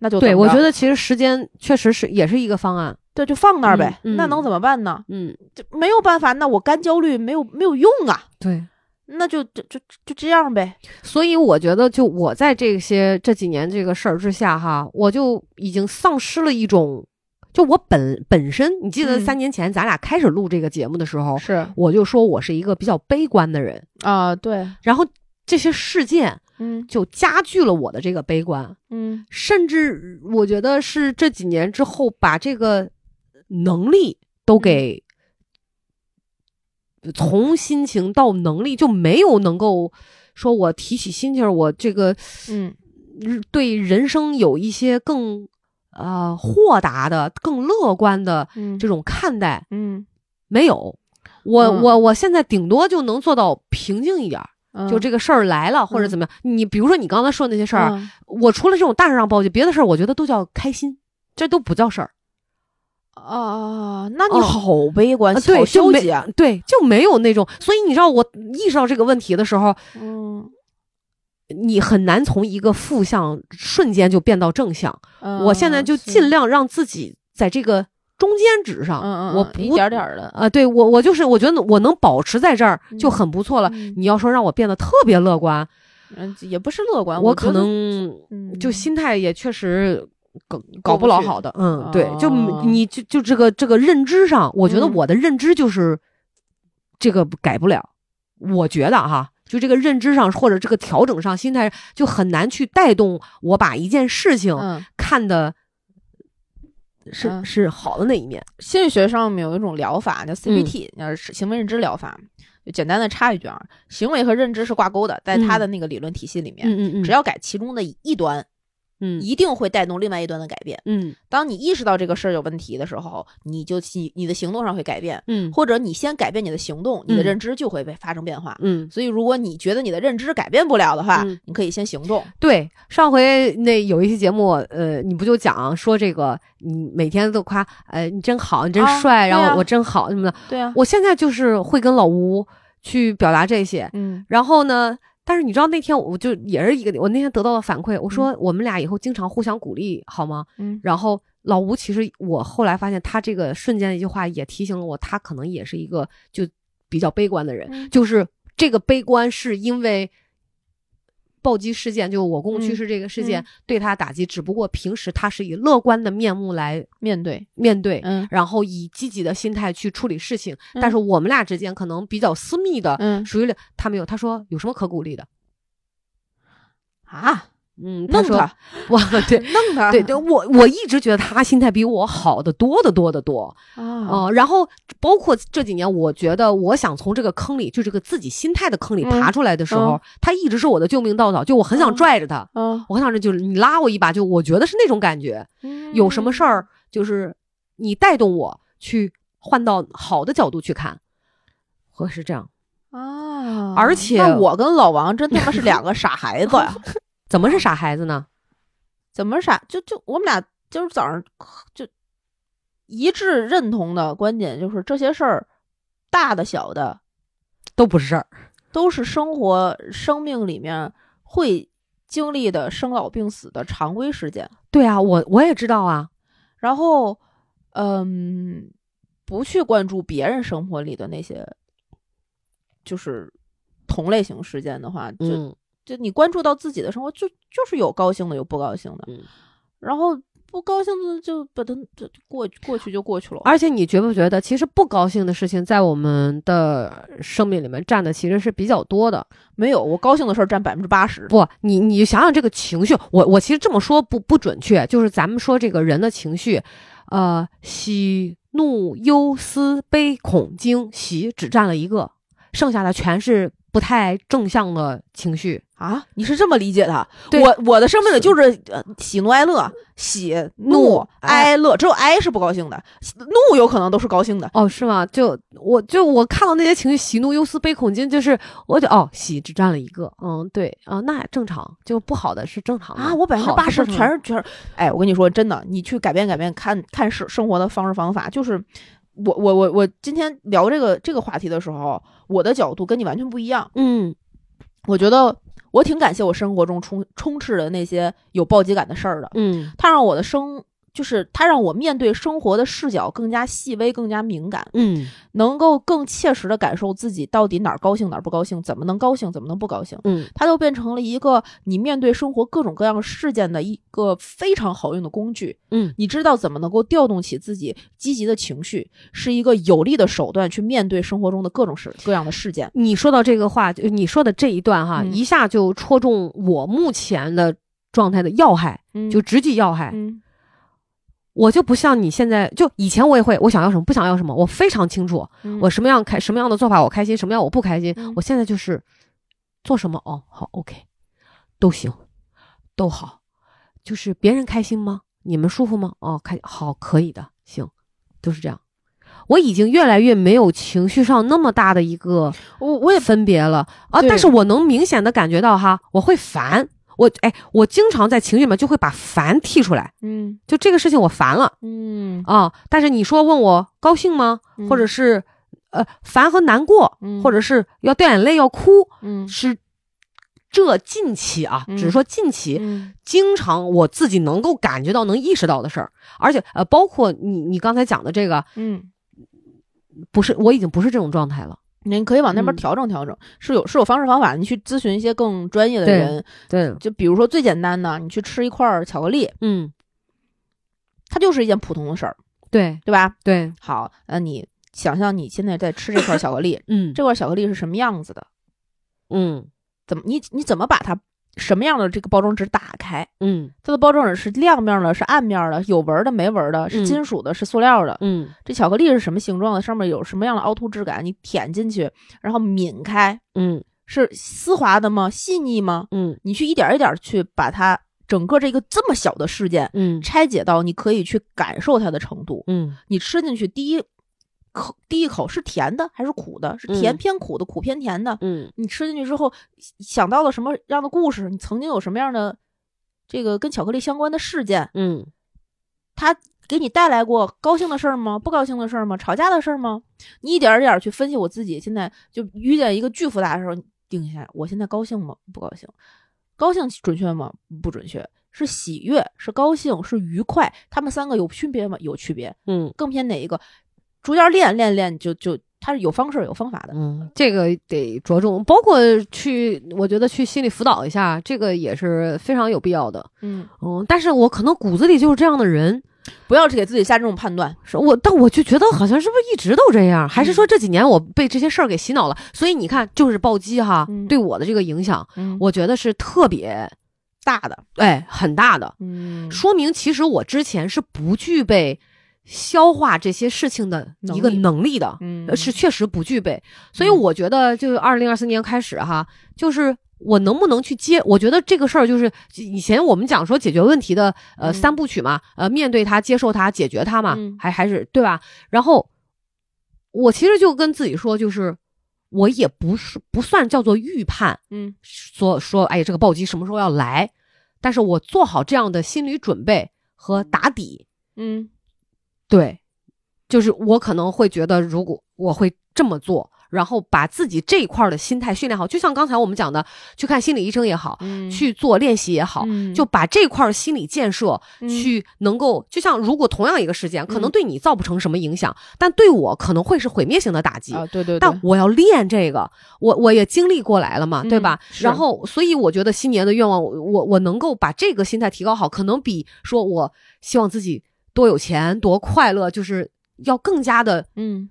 那就对，我觉得其实时间确实是也是一个方案。对，就放那儿呗。嗯嗯那能怎么办呢？嗯，就没有办法，那我干焦虑没有没有用啊，对。那就就就就这样呗。所以我觉得，就我在这些这几年这个事儿之下哈，我就已经丧失了一种，就我本本身，你记得嗯三年前咱俩开始录这个节目的时候，是我就说我是一个比较悲观的人，啊，对，然后这些事件嗯就加剧了我的这个悲观，嗯甚至我觉得是这几年之后把这个能力都给。从心情到能力就没有能够说，我提起心情儿，我这个嗯对人生有一些更呃豁达的、更乐观的嗯这种看待，嗯，没有。我、嗯我我现在顶多就能做到平静一点就这个事儿来了或者嗯怎么样。你比如说你刚才说的那些事儿，嗯我除了这种大事上报喜，别的事儿我觉得都叫开心，这都不叫事儿。啊，那你哦好悲观，好消极啊。对，就没有那种。所以你知道，我意识到这个问题的时候，嗯，你很难从一个负向瞬间就变到正向。我现在就尽量，让自己在这个中间值上，嗯嗯，我嗯一点点儿的，啊，对我我就是我觉得我能保持在这儿就很不错了。嗯你要说让我变得特别乐观，嗯，也不是乐观，我可能嗯就心态也确实搞搞不老好的。嗯，对，就哦你就就这个这个认知上，我觉得嗯我的认知就是这个改不了。我觉得哈，就这个认知上或者这个调整上，心态就很难去带动我把一件事情嗯，看的是、嗯是好的那一面。心理学上面有一种疗法叫 CBT，叫是行为认知疗法。就简单的插一句啊，行为和认知是挂钩的，在他的那个理论体系里面，嗯嗯嗯，只要改其中的一端，嗯一定会带动另外一端的改变。嗯当你意识到这个事儿有问题的时候，你就你你的行动上会改变，嗯或者你先改变你的行动，你的嗯认知就会被发生变化。嗯，所以，如果你觉得你的认知改变不了的话，嗯你可以先行动。对，上回那有一期节目，呃，你不就讲说这个，你每天都夸，呃，你真好，你真啊帅，啊然后我真好什么的。对啊，我现在就是会跟老吴去表达这些，嗯然后呢，但是你知道那天我就也是一个，我那天得到的反馈，我说我们俩以后经常互相鼓励好吗？嗯然后老吴其实我后来发现他这个瞬间的一句话也提醒了我，他可能也是一个就比较悲观的人，嗯就是这个悲观是因为暴击事件，就我公去世这个事件、嗯对他打击，只不过平时他是以乐观的面目来面对，面对。嗯然后以积极的心态去处理事情，嗯但是我们俩之间可能比较私密的，嗯属于他没有。他说有什么可鼓励的？啊，嗯，弄他，哇，对弄他，对对，我我一直觉得他心态比我好的多得多得多。啊，嗯、然后包括这几年，我觉得我想从这个坑里，就这个自己心态的坑里嗯爬出来的时候，嗯他一直是我的救命稻草，就我很想嗯拽着他，嗯，我很想就是你拉我一把，就我觉得是那种感觉。有什么事儿，就是你带动我去换到好的角度去看，会是这样。啊？而且那我跟老王真他妈是两个傻孩子呀！怎么是傻孩子呢？怎么傻？就就我们俩今儿早上就一致认同的观点就是这些事儿，大的小的都不是事儿。都是生活生命里面会经历的生老病死的常规事件。对啊，我我也知道啊。然后，嗯，不去关注别人生活里的那些，就是同类型事件的话，就、嗯就你关注到自己的生活，就就是有高兴的，有不高兴的，嗯然后不高兴的就把它就就过过去就过去了。而且你觉不觉得，其实不高兴的事情在我们的生命里面占的其实是比较多的。没有，我高兴的事儿占百分之八十。不，你你想想这个情绪，我我其实这么说不不准确，就是咱们说这个人的情绪，呃，喜怒忧思悲恐惊，喜只占了一个，剩下的全是不太正向的情绪。啊，你是这么理解的？我我的生命里就是呃喜怒哀乐，喜怒怒哀乐，只有哀是不高兴的，怒有可能都是高兴的。哦，是吗？就我就我看到那些情绪，喜怒忧思悲恐惊，就是我就哦，喜只占了一个，嗯，对啊、那也正常，就不好的是正常的啊，我百分之八十全是全是，哎，我跟你说真的，你去改变改变看看是生活的方式方法，就是我我我我今天聊这个这个话题的时候，我的角度跟你完全不一样。嗯我觉得我挺感谢我生活中充充斥的那些有暴击感的事儿的，嗯它让我的生就是它让我面对生活的视角更加细微、更加敏感，嗯能够更切实的感受自己到底哪儿高兴哪儿不高兴，怎么能高兴，怎么能不高兴。嗯它就变成了一个你面对生活各种各样事件的一个非常好用的工具。嗯你知道怎么能够调动起自己积极的情绪，是一个有力的手段去面对生活中的各种事各样的事件。你说到这个话，就你说的这一段哈，嗯一下就戳中我目前的状态的要害，嗯就直击要害。嗯我就不像你现在，就以前我也会，我想要什么，不想要什么，我非常清楚，嗯我什么样开什么样的做法我开心，什么样我不开心。嗯我现在就是做什么哦，好，OK，都行，都好，就是别人开心吗？你们舒服吗？哦，开好，可以的，行，就是这样。我已经越来越没有情绪上那么大的一个我我也分别了啊，但是我能明显的感觉到哈，我会烦，我哎，我经常在情绪里面就会把烦剔出来，嗯就这个事情我烦了嗯啊，但是你说问我高兴吗？嗯或者是呃烦和难过，嗯或者是要掉眼泪要哭，嗯是这近期啊，嗯只是说近期。嗯经常我自己能够感觉到、能意识到的事儿，而且呃，包括你你刚才讲的这个，嗯，不是我已经不是这种状态了。您可以往那边嗯调整调整，是有是有方式方法，你去咨询一些更专业的人。对，就比如说最简单的，你去吃一块巧克力，嗯，它就是一件普通的事儿，对对吧？对，好，那你想象你现在在吃这块巧克力，嗯，这块巧克力是什么样子的？嗯怎么你你怎么把它什么样的这个包装纸打开？嗯它的包装纸是亮面的，是暗面的，有纹的，没纹的，是嗯金属的，是塑料的。嗯这巧克力是什么形状的？上面有什么样的凹凸质感？你舔进去，然后抿开，嗯是丝滑的吗？细腻吗？嗯你去一点一点去把它整个这个这么小的事件嗯拆解到你可以去感受它的程度。嗯你吃进去第一口第一口是甜的还是苦的？是甜嗯偏苦的，苦偏甜的。嗯你吃进去之后想到了什么样的故事？你曾经有什么样的这个跟巧克力相关的事件？嗯它给你带来过高兴的事儿吗？不高兴的事儿吗？吵架的事儿吗？你一点儿一点儿去分析我自己，现在就遇见一个巨复杂的时候，你定下来，我现在高兴吗？不高兴。高兴准确吗？不准确。是喜悦，是高兴，是愉快，他们三个有区别吗？有区别。嗯更偏哪一个？逐渐练练练，就就它是有方式有方法的。嗯，这个得着重，包括去，我觉得去心理辅导一下，这个也是非常有必要的。嗯，嗯，但是我可能骨子里就是这样的人，不要给自己下这种判断。是我，但我就觉得好像是不是一直都这样，还是说这几年我被这些事儿给洗脑了？所以你看，就是暴击哈，嗯对我的这个影响，嗯，我觉得是特别大的。哎很大的，嗯说明其实我之前是不具备消化这些事情的一个能力的，嗯呃是确实不具备。所以嗯我觉得，就二零二四年开始哈，就是。我能不能去接？我觉得这个事儿就是以前我们讲说解决问题的呃嗯三部曲嘛，呃面对它、接受它、解决它嘛，嗯还还是对吧？然后我其实就跟自己说，就是我也不是不算叫做预判，嗯说说哎这个暴击什么时候要来，但是我做好这样的心理准备和打底，嗯对，就是我可能会觉得，如果我会这么做，然后把自己这一块儿的心态训练好，就像刚才我们讲的，去看心理医生也好，嗯去做练习也好，嗯就把这块儿心理建设嗯去能够，就像如果同样一个事件，可能嗯对你造不成什么影响，但对我可能会是毁灭性的打击。啊，对对对，但我要练这个，我我也经历过来了嘛，对吧？然后，所以我觉得新年的愿望，我我我能够把这个心态提高好，可能比说我希望自己多有钱、多快乐，就是要更加的嗯。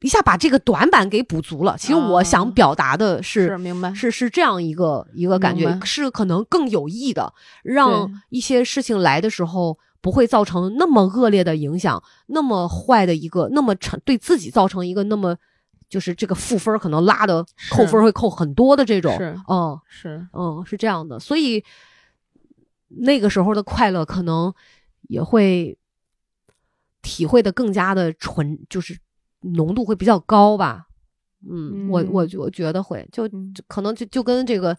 一下把这个短板给补足了。其实我想啊表达的是。是明白。是是这样一个一个感觉，是可能更有益的，让一些事情来的时候不会造成那么恶劣的影响，那么坏的一个，那么成对自己造成一个那么就是这个负分可能拉的扣分会扣很多的这种，是。嗯。是。嗯是这样的，所以那个时候的快乐可能也会体会的更加的纯，就是浓度会比较高吧。嗯，我我嗯我觉得会，就可能就就跟这个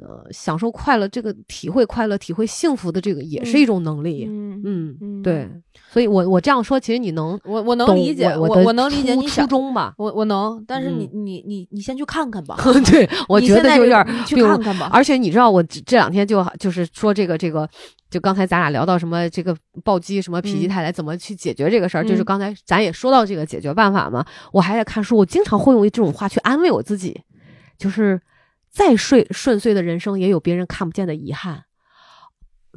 呃，享受快乐，这个体会快乐、体会幸福的这个也是一种能力。嗯嗯，嗯对，所以我我这样说，其实你能我我能理解，我我我能理解你初，衷吧？我我能，但是你嗯你你你先去看看吧，对，我觉得就有点去看看吧，而且你知道，我这这两天就就是说这个这个，就刚才咱俩聊到什么这个暴击什么否极嗯泰来怎么去解决这个事儿，就是嗯刚才咱也说到这个解决办法嘛。我还在看书，我经常会用这种话去安慰我自己，就是再顺顺遂的人生也有别人看不见的遗憾。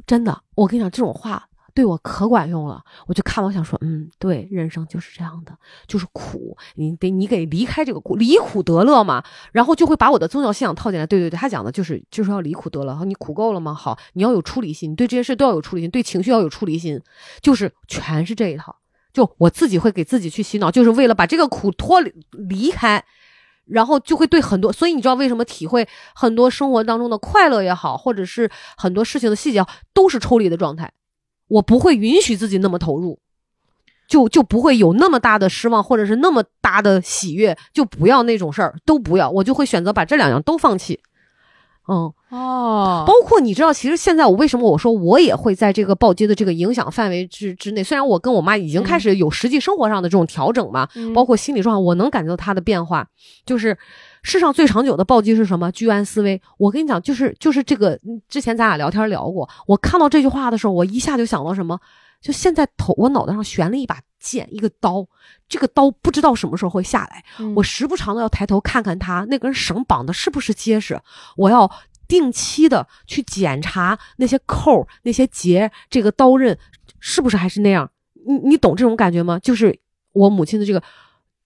真的，我跟你讲，这种话对我可管用了。我就看，我想说，嗯，对，人生就是这样的，就是苦，你得你给离开这个苦，离苦得乐嘛。然后就会把我的宗教信仰套进来。对对对，他讲的就是就是要离苦得乐。你苦够了吗？好，你要有处理心，你对这些事都要有处理心，对情绪要有处理心，就是全是这一套。就我自己会给自己去洗脑，就是为了把这个苦脱离开，然后就会对很多，所以你知道为什么体会很多生活当中的快乐也好，或者是很多事情的细节，都是抽离的状态。我不会允许自己那么投入，就就不会有那么大的失望，或者是那么大的喜悦，就不要那种事儿，都不要。我就会选择把这两样都放弃。嗯，哦包括你知道，其实现在我为什么我说我也会在这个暴击的这个影响范围之之内，虽然我跟我妈已经开始有实际生活上的这种调整嘛，嗯包括心理状态，我能感觉到她的变化。就是世上最长久的暴击是什么？居安思危。我跟你讲，就是就是这个，嗯之前咱俩聊天聊过，我看到这句话的时候，我一下就想到什么？就现在头我脑袋上悬了一把剑，一个刀，这个刀不知道什么时候会下来，嗯我时不常的要抬头看看它那根绳绑的是不是结实，我要定期的去检查那些扣、那些结，这个刀刃是不是还是那样。你你懂这种感觉吗？就是我母亲的这个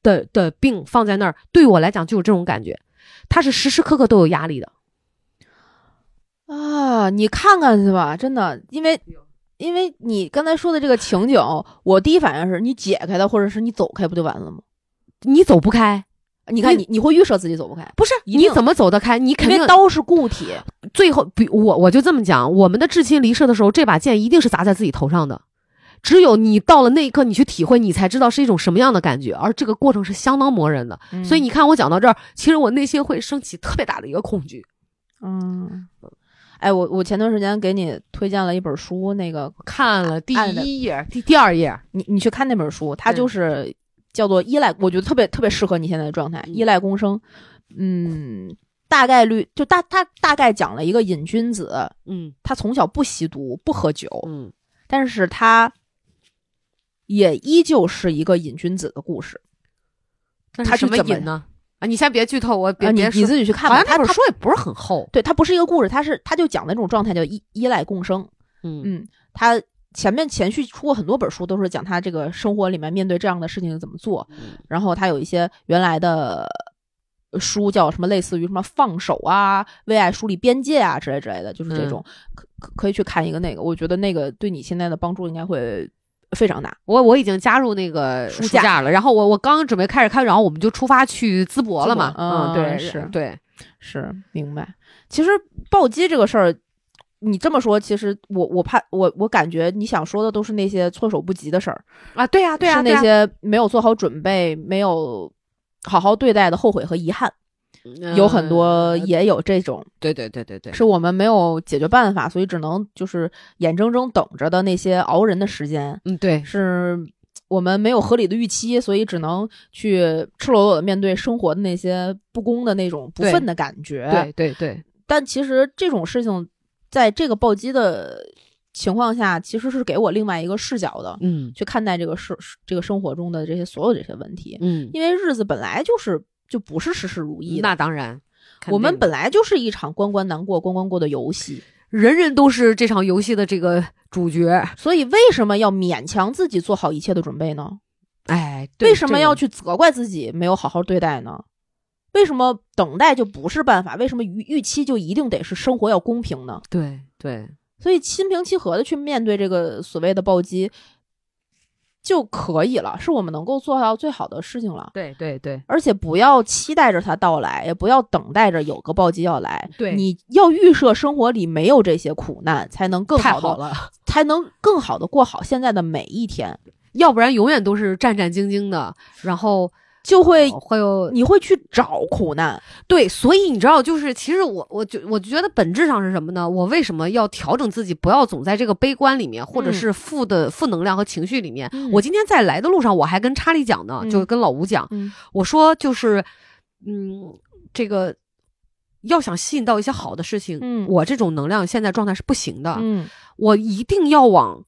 的的病放在那儿，对我来讲就有这种感觉，她是时时刻刻都有压力的。啊，你看看去吧？真的，因为因为你刚才说的这个情景，我第一反应是你解开它，或者是你走开，不就完了吗？你走不开，你看你你会预设自己走不开，不是你怎么走得开？你肯定刀是固体，最后，比我我就这么讲，我们的至亲离世的时候，这把剑一定是砸在自己头上的。只有你到了那一刻，你去体会，你才知道是一种什么样的感觉。而这个过程是相当磨人的。所以你看，我讲到这儿，其实我内心会升起特别大的一个恐惧。嗯，哎，我我前段时间给你推荐了一本书，那个看了第一页、第第二页，你你去看那本书，它就是叫做依赖，我觉得特别特别适合你现在的状态，嗯依赖共生。嗯，大概率就大他大概讲了一个瘾君子，嗯他从小不吸毒不喝酒，嗯但是他也依旧是一个瘾君子的故事。他是什么他是怎么瘾呢？啊，你先别剧透，我别啊，你。你自己去看好像。那本吧他他书也不是很厚。对他不是一个故事，他是他就讲的那种状态叫依依赖共生。嗯嗯，他前面前续出过很多本书，都是讲他这个生活里面面对这样的事情怎么做。嗯然后他有一些原来的书叫什么，类似于什么放手啊、为爱树立边界啊之类之类的，就是这种，可可可以去看一个那个。我觉得那个对你现在的帮助应该会非常大。我我已经加入那个书架了，然后我我刚准备开始看，然后我们就出发去淄博了嘛。嗯对，是对，是明白。其实暴击这个事儿，你这么说，其实我我怕我我感觉你想说的都是那些措手不及的事儿，啊，对呀、对呀、是那些没有做好准备、没有好好对待的后悔和遗憾。有很多呃也有这种，对对对对对，是我们没有解决办法，所以只能就是眼睁睁等着的那些熬人的时间，嗯对，是我们没有合理的预期，所以只能去赤裸裸的面对生活的那些不公的那种不对忿的感觉。对对对，但其实这种事情，在这个暴击的情况下，其实是给我另外一个视角的，嗯去看待这个生这个生活中的这些所有这些问题。嗯，因为日子本来就是就不是事事如意，那当然，我们本来就是一场关关难过关关过的游戏，人人都是这场游戏的这个主角，所以为什么要勉强自己做好一切的准备呢？哎，对为什么要？去责怪自己没有好好对待呢？为什么等待就不是办法？为什么预预期就一定得是生活要公平呢？对对，所以心平气和的去面对这个所谓的暴击就可以了，是我们能够做到最好的事情了。对对对而且不要期待着它到来，也不要等待着有个暴击要来。对你要预设生活里没有这些苦难，才能更好的，才能更好的过好现在的每一天。要不然永远都是战战兢兢的，然后就会会有你会去找苦难。对，所以你知道，就是其实我我就我觉得本质上是什么呢？我为什么要调整自己，不要总在这个悲观里面，或者嗯。是负的负能量和情绪里面？嗯。我今天在来的路上，我还跟查理讲呢，嗯。就跟老吴讲，嗯。我说就是，嗯，这个要想吸引到一些好的事情，嗯。我这种能量现在状态是不行的，嗯。我一定要往，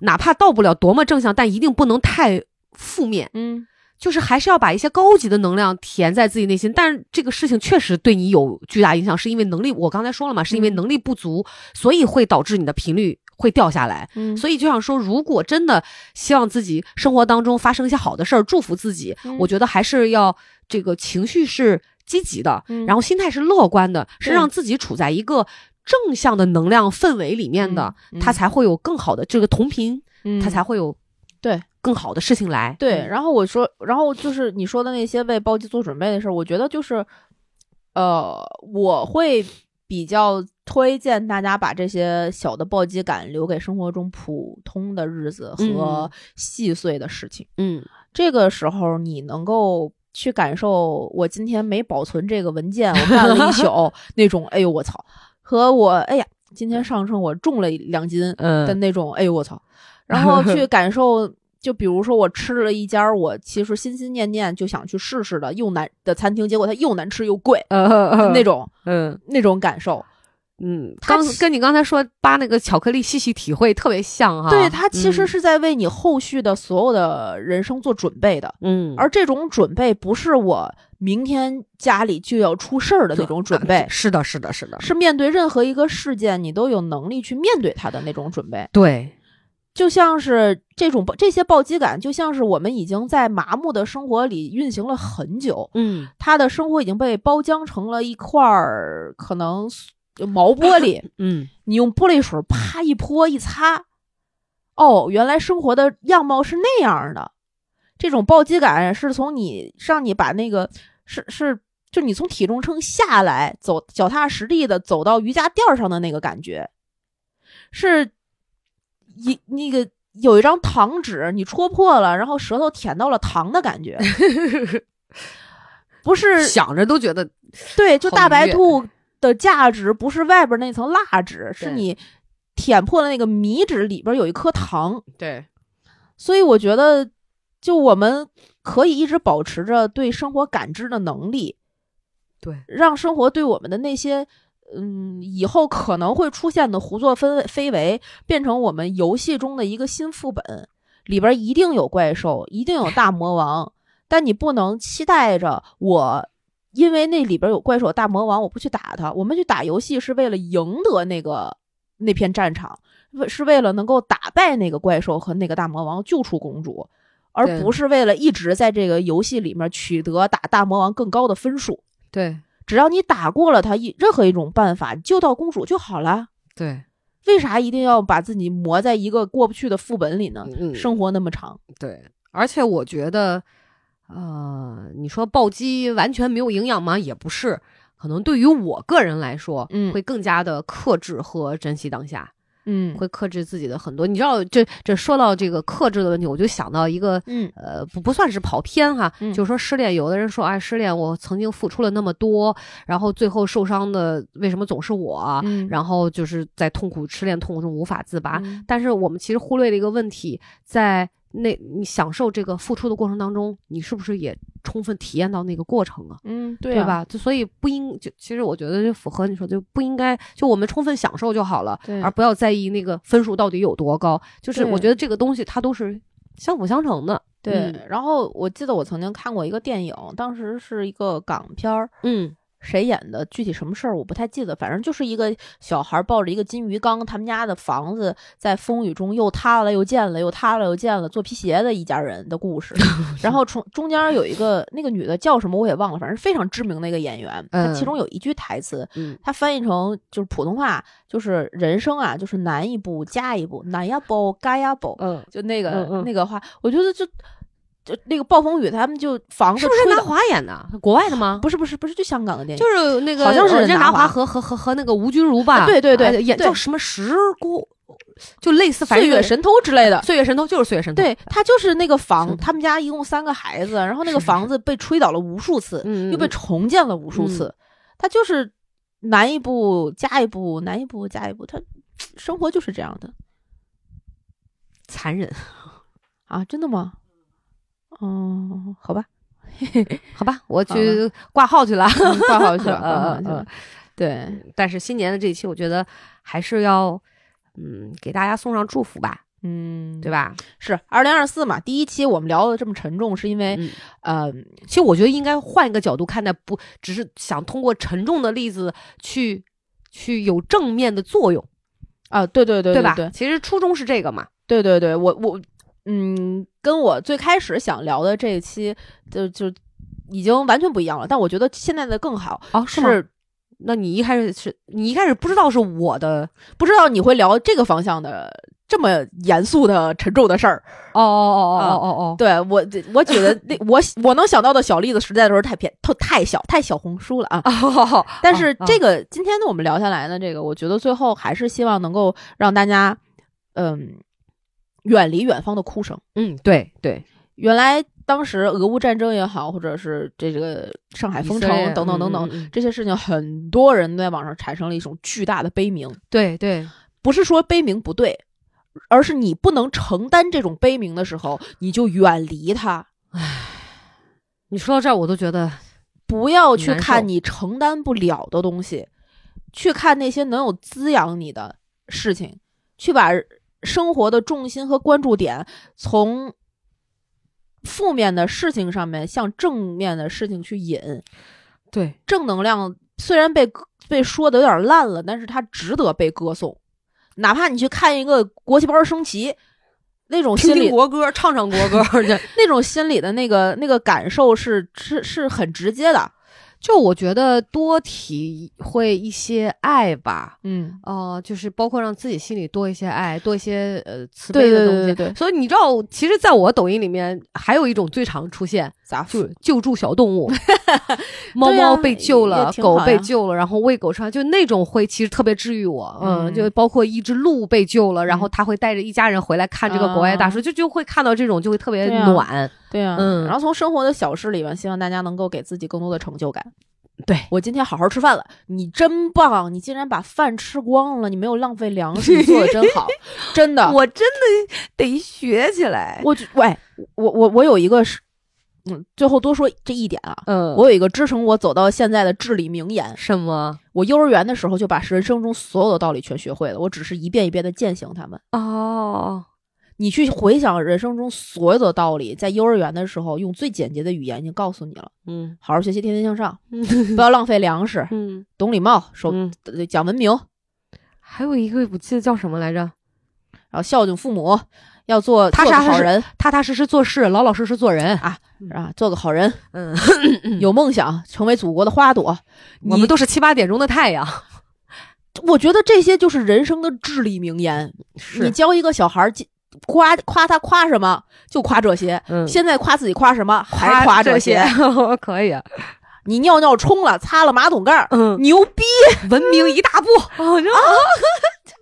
哪怕到不了多么正向，但一定不能太负面。嗯。就是还是要把一些高级的能量填在自己内心，但是这个事情确实对你有巨大影响，是因为能力，我刚才说了嘛，是因为嗯。能力不足，所以会导致你的频率会掉下来。嗯，所以就想说，如果真的希望自己生活当中发生一些好的事儿，祝福自己，嗯。我觉得还是要这个情绪是积极的，嗯。然后心态是乐观的，是让自己处在一个正向的能量氛围里面的，嗯嗯。他才会有更好的这个同频，嗯。他才会有对更好的事情来。对，嗯然后我说，然后就是你说的那些为暴击做准备的事儿，我觉得就是，呃，我会比较推荐大家把这些小的暴击感留给生活中普通的日子和嗯细碎的事情。嗯这个时候，你能够去感受我今天没保存这个文件，我干了一宿 那种，哎呦我操，和我哎呀，今天上称我重了两斤的嗯那种，哎呦我操，然后去 感受。就比如说，我吃了一家我其实心心念念就想去试试的又难的餐厅，结果它又难吃又贵，嗯那种嗯那种感受。嗯，刚跟你刚才说扒那个巧克力细细体会特别像哈。对，它其实嗯是在为你后续的所有的人生做准备的。嗯，而这种准备不是我明天家里就要出事儿的那种准备，是的，是的，是的，是面对任何一个事件你都有能力去面对它的那种准备。对，就像是这种这些暴击感，就像是我们已经在麻木的生活里运行了很久，嗯。他的生活已经被包浆成了一块儿可能毛玻璃，嗯。你用玻璃水啪一泼一擦，哦，原来生活的样貌是那样的。这种暴击感是从你让你把那个是是，就你从体重秤下来，走脚踏实地的走到瑜伽垫儿上的那个感觉，是一那个有一张糖纸你戳破了，然后舌头舔到了糖的感觉，不是想着都觉得对，就大白兔的价值不是外边那层蜡纸，是你舔破了那个米纸里边有一颗糖。对，所以我觉得，就我们可以一直保持着对生活感知的能力，对，让生活对我们的那些。嗯，以后可能会出现的胡作非非为，变成我们游戏中的一个新副本，里边一定有怪兽，一定有大魔王，但你不能期待着我，因为那里边有怪兽、有大魔王，我不去打他。我们去打游戏是为了赢得那个那片战场，为是为了能够打败那个怪兽和那个大魔王，救出公主，而不是为了一直在这个游戏里面取得打大魔王更高的分数。对，只要你打过了他一任何一种办法，救到公主就好了。对，为啥一定要把自己磨在一个过不去的副本里呢？嗯，生活那么长，对，而且我觉得，呃，你说暴击完全没有营养吗？也不是，可能对于我个人来说，嗯会更加的克制和珍惜当下，嗯会克制自己的很多。你知道，这这说到这个克制的问题，我就想到一个。嗯呃，不不算是跑偏哈，嗯就是说失恋，有的人说，哎，失恋我曾经付出了那么多，然后最后受伤的为什么总是我？然后就是在痛苦失恋痛苦中无法自拔。嗯但是我们其实忽略了一个问题，在那你享受这个付出的过程当中，你是不是也充分体验到那个过程啊？嗯，对啊？对吧？就所以不应就其实我觉得就符合你说，就不应该就我们充分享受就好了，对而不要在意那个分数到底有多高。就是我觉得这个东西它都是相辅相成的。对嗯，然后我记得我曾经看过一个电影，当时是一个港片儿，嗯谁演的？具体什么事儿我不太记得，反正就是一个小孩抱着一个金鱼缸，他们家的房子在风雨中又塌了又建了，又塌了又建了，做皮鞋的一家人的故事。然后从中间有一个那个女的叫什么我也忘了，反正非常知名的一个演员，她其嗯中有一句台词，嗯她翻译成就是普通话，就是人生啊，就是难一步加一步，难呀步嘎呀步，嗯，就那个、嗯嗯那个话，我觉得就就那个暴风雨，他们就房子是不是任达华演的？国外的吗？不是不是不是就香港的电影，就是那个好像是任达华和和和和那个吴君如吧？啊对对对哎演对叫什么石姑就类似岁月神偷之类的。岁月神偷就是岁月神偷，对他就是那个房，他们家一共三个孩子，然后那个房子被吹倒了无数次，又被嗯重建了无数次。他就是难一步加一步，难一步加一步，他生活就是这样的残忍，啊！真的吗？嗯，好吧，好吧，我去挂号去了。嗯挂号去了，挂号嗯嗯去了。对，但是新年的这一期，我觉得还是要，嗯，给大家送上祝福吧，嗯，对吧？是二零二四嘛，第一期我们聊的这么沉重，是因为嗯，呃，其实我觉得应该换一个角度看待，不只是想通过沉重的例子去去有正面的作用，啊，对对对吧？对其实初衷是这个嘛。对对对，我我嗯，跟我最开始想聊的这一期就就已经完全不一样了，但我觉得现在的更好，哦，是吗？那你一开始是你一开始不知道是我的不知道你会聊这个方向的这么严肃的沉重的事儿。哦哦哦哦哦哦，对我，我觉得那我我能想到的小例子实在都是太偏，太太小，太小红书了啊。哦，但是这个个今天呢，我们聊下来呢，这个我觉得最后还是希望能够让大家，嗯，远离远方的哭声。嗯，对对，原来当时俄乌战争也好，或者是这个上海封城等等等等、这些事情，很多人在网上产生了一种巨大的悲鸣。对对，不是说悲鸣不对，而是你不能承担这种悲鸣的时候，你就远离它，唉你说到这儿，我都觉得。不要去看你承担不了的东西，去看那些能有滋养你的事情，去把生活的重心和关注点从负面的事情上面向正面的事情去引。对，正能量虽然被被说的有点烂了，但是它值得被歌颂。哪怕你去看一个国旗班升旗，那种听心里听国歌，唱唱国歌，这 那种心里的那个那个感受是是是很直接的。就我觉得多体会一些爱吧，嗯，呃，就是包括让自己心里多一些爱，多一些呃慈悲的东西。对对对，所以你知道，其实在我抖音里面还有一种最常出现，咋就救助小动物，猫猫被救了，狗被救了，然后喂狗吃饭，就那种会其实特别治愈我。嗯，嗯就包括一只鹿被救了，然后嗯他会带着一家人回来看这个国外大叔，啊就就会看到这种就会特别对啊暖。对啊，嗯然后从生活的小事里面，希望大家能够给自己更多的成就感。对我今天好好吃饭了，你真棒！你竟然把饭吃光了，你没有浪费粮食，你做的真好，真的。我真的得学起来。我觉喂，我我我有一个是，嗯，最后多说这一点啊，嗯，我有一个支撑我走到现在的至理名言。什么？我幼儿园的时候就把人生中所有的道理全学会了，我只是一遍一遍的践行他们。哦，你去回想人生中所有的道理，在幼儿园的时候用最简洁的语言已经告诉你了：嗯好好学习，天天向上，嗯不要浪费粮食，嗯懂礼貌，守嗯，呃讲文明，还有一个我记得叫什么来着？然后孝敬父母，要做踏实实好人踏踏实实做事，老老实实做人。啊啊，做个好人，嗯，有梦想，成为祖国的花朵。我们都是七八点钟的太阳。我觉得这些就是人生的至理名言。你教一个小孩儿，夸夸他夸什么就夸这些。嗯现在夸自己夸什么还夸这些。可以。啊你尿尿冲了，擦了马桶盖儿，嗯，牛逼！文明一大步。哦，这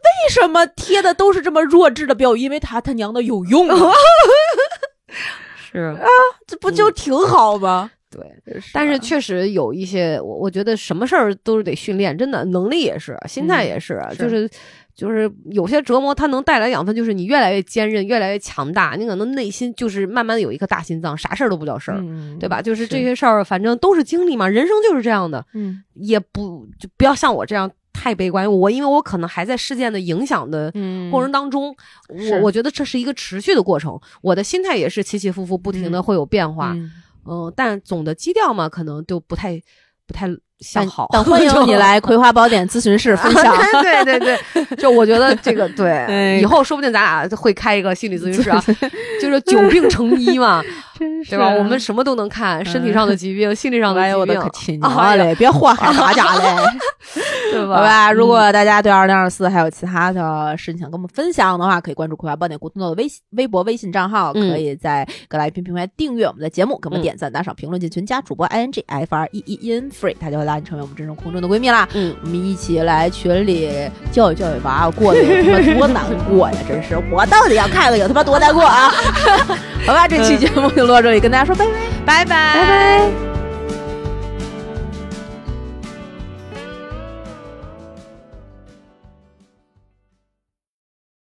为什么贴的都是这么弱智的标语？因为他他娘的有用啊，是啊这不就挺好吗？对。啊但是确实有一些，我我觉得什么事儿都是得训练，真的能力也是，心态也是，是就是就是有些折磨它能带来养分，就是你越来越坚韧，越来越强大，你可能内心就是慢慢有一颗大心脏，啥事儿都不叫事儿。嗯对吧？就是这，些事儿，反正都是经历嘛，人生就是这样的，嗯也不就不要像我这样太悲观。我因为我可能还在事件的影响的嗯过程当中，是我我觉得这是一个持续的过程，我的心态也是起起伏伏，不停的嗯会有变化。嗯嗯，但总的基调嘛，可能就不太不太向好。但欢迎你来《葵花宝典》咨询室分享。对对对，就我觉得这个对，哎以后说不定咱俩会开一个心理咨询室啊，就是久病成医嘛，真对吧？我们什么都能看，身体上的疾病、心理上的哎呦我疾病的可，亲哎呀娘嘞！别祸害大家嘞，对吧？好吧？如嗯果大家对二零二四还有其他的事情想跟我们分享的话，可以关注《葵花宝典》古通的微信、微博、微信账号，嗯可以在各大音频平台订阅我们的节目，给我们嗯点赞、打赏、评论、进群，加主播 i n g f r e e i n free，他就会拉你成为我们真正空中的闺蜜啦。嗯，我们一起来群里教育教育娃，过得有他妈多难过呀！真是，我到底要看看有他妈多难过啊！好吧，这期节目就录到这里，跟大家说拜拜，拜拜拜拜。